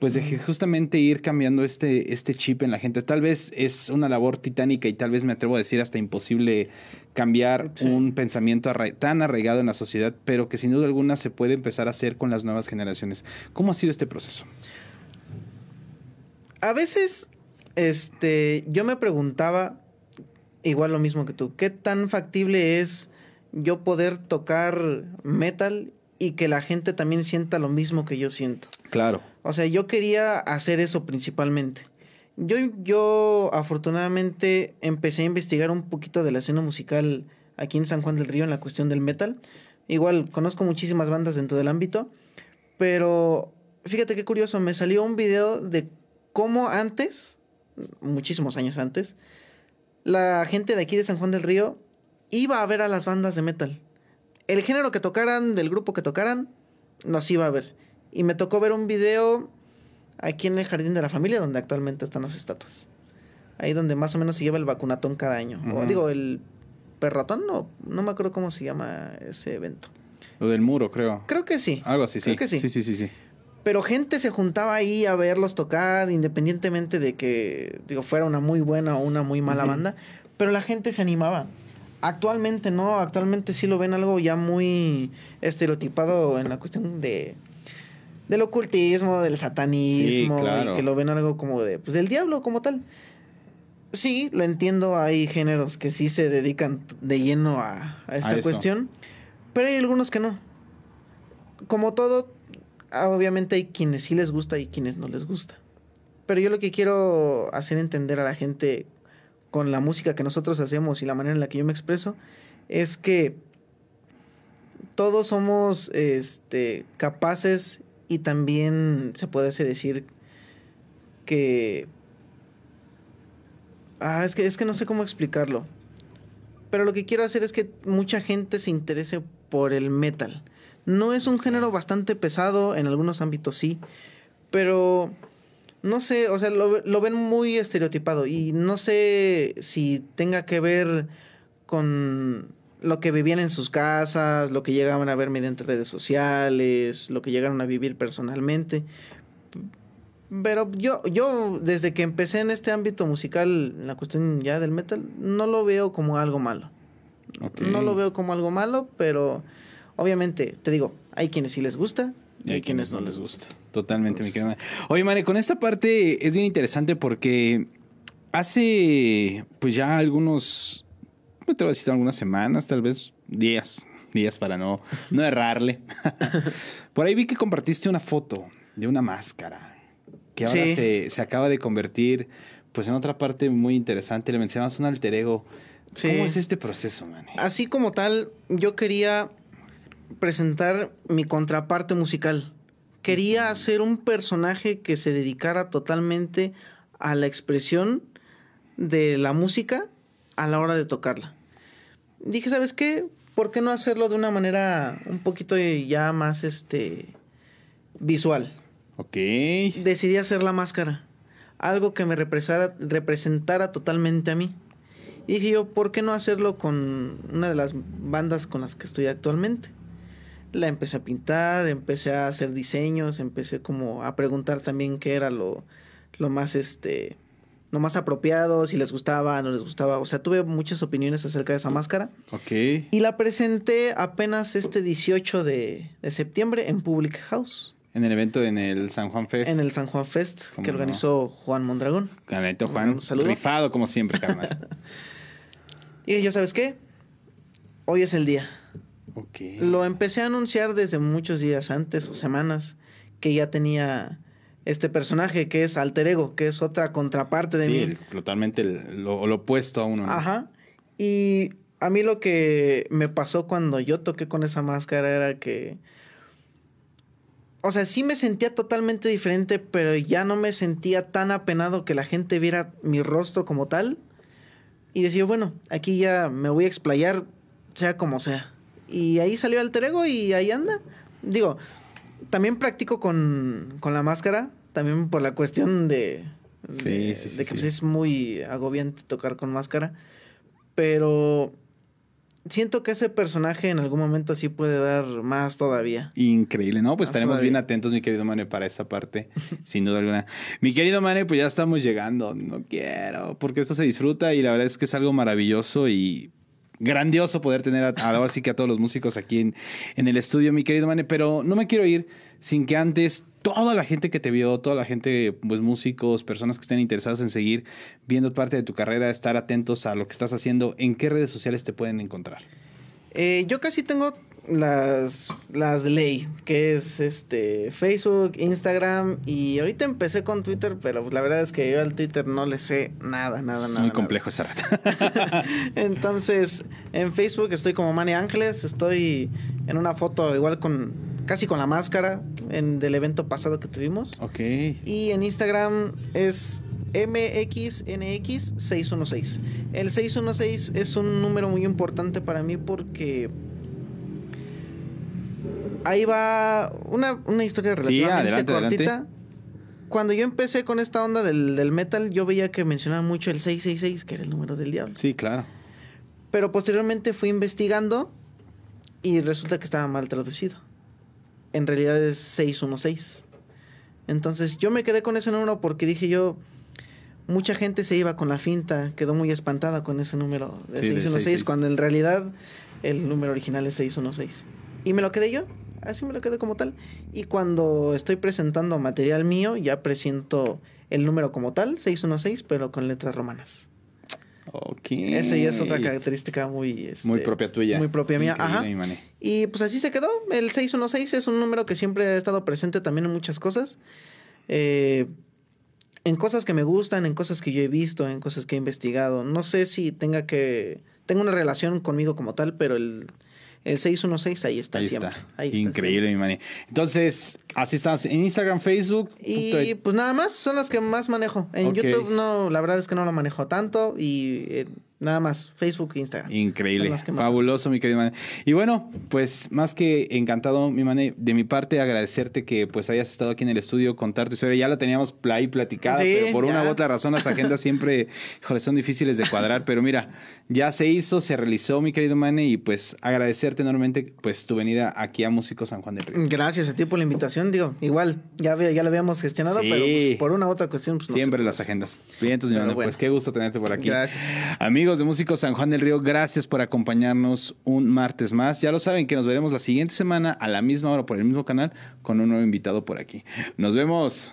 Pues de justamente ir cambiando este, este chip en la gente. Tal vez es una labor titánica y tal vez me atrevo a decir hasta imposible cambiar un pensamiento tan arraigado en la sociedad, pero que sin duda alguna se puede empezar a hacer con las nuevas generaciones. ¿Cómo ha sido este proceso?
A veces, este, yo me preguntaba igual lo mismo que tú. ¿Qué tan factible es yo poder tocar metal y que la gente también sienta lo mismo que yo siento?
Claro.
O sea, yo quería hacer eso principalmente. Yo, yo afortunadamente empecé a investigar un poquito de la escena musical aquí en San Juan del Río en la cuestión del metal. Igual conozco muchísimas bandas dentro del ámbito, pero fíjate qué curioso, me salió un video de cómo antes, muchísimos años antes, la gente de aquí de San Juan del Río iba a ver a las bandas de metal. El género que tocaran, del grupo que tocaran, nos iba a ver. Y me tocó ver un video aquí en el Jardín de la Familia, donde actualmente están las estatuas. Ahí donde más o menos se lleva el vacunatón cada año. O digo, el perrotón, no, no me acuerdo cómo se llama ese evento.
Lo del muro, creo.
Creo que sí.
Algo así,
creo
sí.
Que sí.
Sí, sí, sí, sí.
Pero gente se juntaba ahí a verlos tocar, independientemente de que, digo, fuera una muy buena o una muy mala banda. Pero la gente se animaba. Actualmente no, actualmente sí lo ven algo ya muy estereotipado en la cuestión de del ocultismo, del satanismo, y que lo ven algo como de, pues del diablo como tal. Sí, lo entiendo, hay géneros que sí se dedican de lleno a, a esta cuestión, pero hay algunos que no. Como todo, Ah, obviamente hay quienes sí les gusta y quienes no les gusta. Pero yo lo que quiero hacer entender a la gente con la música que nosotros hacemos y la manera en la que yo me expreso es que todos somos este, capaces y también se puede decir que... Ah, es que, es que no sé cómo explicarlo. Pero lo que quiero hacer es que mucha gente se interese por el metal no es un género bastante pesado, en algunos ámbitos sí, pero no sé, o sea, lo, ven muy estereotipado y no sé si tenga que ver con lo que vivían en sus casas, lo que llegaban a ver mediante redes sociales, lo que llegaron a vivir personalmente. Pero yo, yo desde que empecé en este ámbito musical, en la cuestión ya del metal, no lo veo como algo malo. No lo veo como algo malo, pero Obviamente, te digo, hay quienes sí les gusta y, hay, quienes, no les gusta.
Totalmente, mi querido Mane. Oye, Mane, con esta parte es bien interesante porque hace pues ya algunos, me te voy a decir algunas semanas, tal vez días, días para no, no errarle. Por ahí vi que compartiste una foto de una máscara que ahora se, se, acaba de convertir pues en otra parte muy interesante. Le mencionabas un alter ego. ¿Cómo es este proceso, man?
Así como tal, yo quería presentar mi contraparte musical. Quería hacer un personaje que se dedicara totalmente a la expresión de la música a la hora de tocarla. Dije, ¿sabes qué? ¿Por qué no hacerlo de una manera un poquito ya más este visual?
Ok.
Decidí hacer la máscara algo que me representara, representara totalmente a mí. Y dije yo, ¿por qué no hacerlo con una de las bandas con las que estoy actualmente? La empecé a pintar, empecé a hacer diseños, empecé como a preguntar también qué era lo, lo más este lo más apropiado, si les gustaba, no les gustaba. O sea, tuve muchas opiniones acerca de esa máscara.
Ok.
Y la presenté apenas este 18 de, de septiembre en Public House.
En el evento en el San Juan Fest.
En el San Juan Fest que organizó Juan Mondragón.
Canalito Juan. Un Rifado como siempre, carnal.
y yo, ¿sabes qué? Hoy es el día.
Ok.
Lo empecé a anunciar desde muchos días antes o semanas que ya tenía este personaje que es alter ego, que es otra contraparte de mí.
totalmente lo, opuesto a uno.
Ajá. Y a mí lo que me pasó cuando yo toqué con esa máscara era que o sea, sí me sentía totalmente diferente, pero ya no me sentía tan apenado que la gente viera mi rostro como tal. Y decía, bueno, aquí ya me voy a explayar, sea como sea. Y ahí salió el ego y ahí anda. Digo, también practico con, con la máscara, también por la cuestión de, de, de que pues, es muy agobiante tocar con máscara. Pero siento que ese personaje en algún momento sí puede dar más todavía.
Increíble, ¿no? Pues estaremos bien atentos, mi querido Mane, para esa parte, sin duda alguna. Mi querido Mane, pues ya estamos llegando. No quiero, porque esto se disfruta y la verdad es que es algo maravilloso y grandioso poder tener a, ahora sí que a todos los músicos aquí en, en el estudio, mi querido Mane, pero no me quiero ir sin que antes toda la gente que te vio, toda la gente, pues músicos, personas que estén interesadas en seguir viendo parte de tu carrera, estar atentos a lo que estás haciendo, ¿en qué redes sociales te pueden encontrar?
Eh, yo casi tengo las, las ley, que es este Facebook, Instagram y ahorita empecé con Twitter, pero la verdad es que yo al Twitter no le sé nada, nada,
es
nada.
muy complejo esa red.
Entonces, en Facebook estoy como Mani Ángeles, estoy en una foto igual con casi con la máscara en, del evento pasado que tuvimos.
Ok.
Y en Instagram es MXNX616. El 616 es un número muy importante para mí porque ahí va una, historia relativamente cortita. Cuando yo empecé con esta onda del, del, metal, yo veía que mencionaba mucho el 666, que era el número del diablo.
Sí, claro.
Pero posteriormente fui investigando y resulta que estaba mal traducido en realidad es 616. Entonces yo me quedé con ese número porque dije yo, mucha gente se iba con la finta, quedó muy espantada con ese número de 616, cuando en realidad el número original es 616. Y me lo quedé yo, así me lo quedé como tal. Y cuando estoy presentando material mío, ya presento el número como tal, 616, pero con letras romanas.
Ok.
Esa ya es otra característica muy... Este,
muy propia tuya.
Muy propia mía. Ajá. Y pues así se quedó. El 616 es un número que siempre ha estado presente también en muchas cosas. Eh, en cosas que me gustan, en cosas que yo he visto, en cosas que he investigado. No sé si tenga que... Tengo una relación conmigo como tal, pero el el 616 ahí está siempre.
Increíble, mi mani. Entonces, así estás en Instagram, Facebook.
Y pues nada más, son las que más manejo. En YouTube no, la verdad es que no lo manejo tanto y eh, Nada más, Facebook e Instagram.
Increíble. Fabuloso, mi querido Mane. Y bueno, pues más que encantado, mi Mane, de mi parte agradecerte que pues hayas estado aquí en el estudio, contar tu historia. Ya la teníamos ahí platicada, pero por una u otra razón las agendas siempre, son difíciles de cuadrar. Pero mira, ya se hizo, se realizó, mi querido Mane, y pues agradecerte enormemente pues tu venida aquí a Músico San Juan del Río.
Gracias a ti por la invitación. Digo, igual, ya, ya lo habíamos gestionado, pero pues, por una u otra cuestión. Pues,
siempre las agendas. Bien, entonces, mi Mane, pues qué gusto tenerte por aquí.
Gracias.
Amigos,
de Músicos San Juan del Río, gracias por acompañarnos un martes más. Ya lo saben que nos veremos la siguiente semana a la misma hora por el mismo canal con un nuevo invitado por aquí. Nos vemos.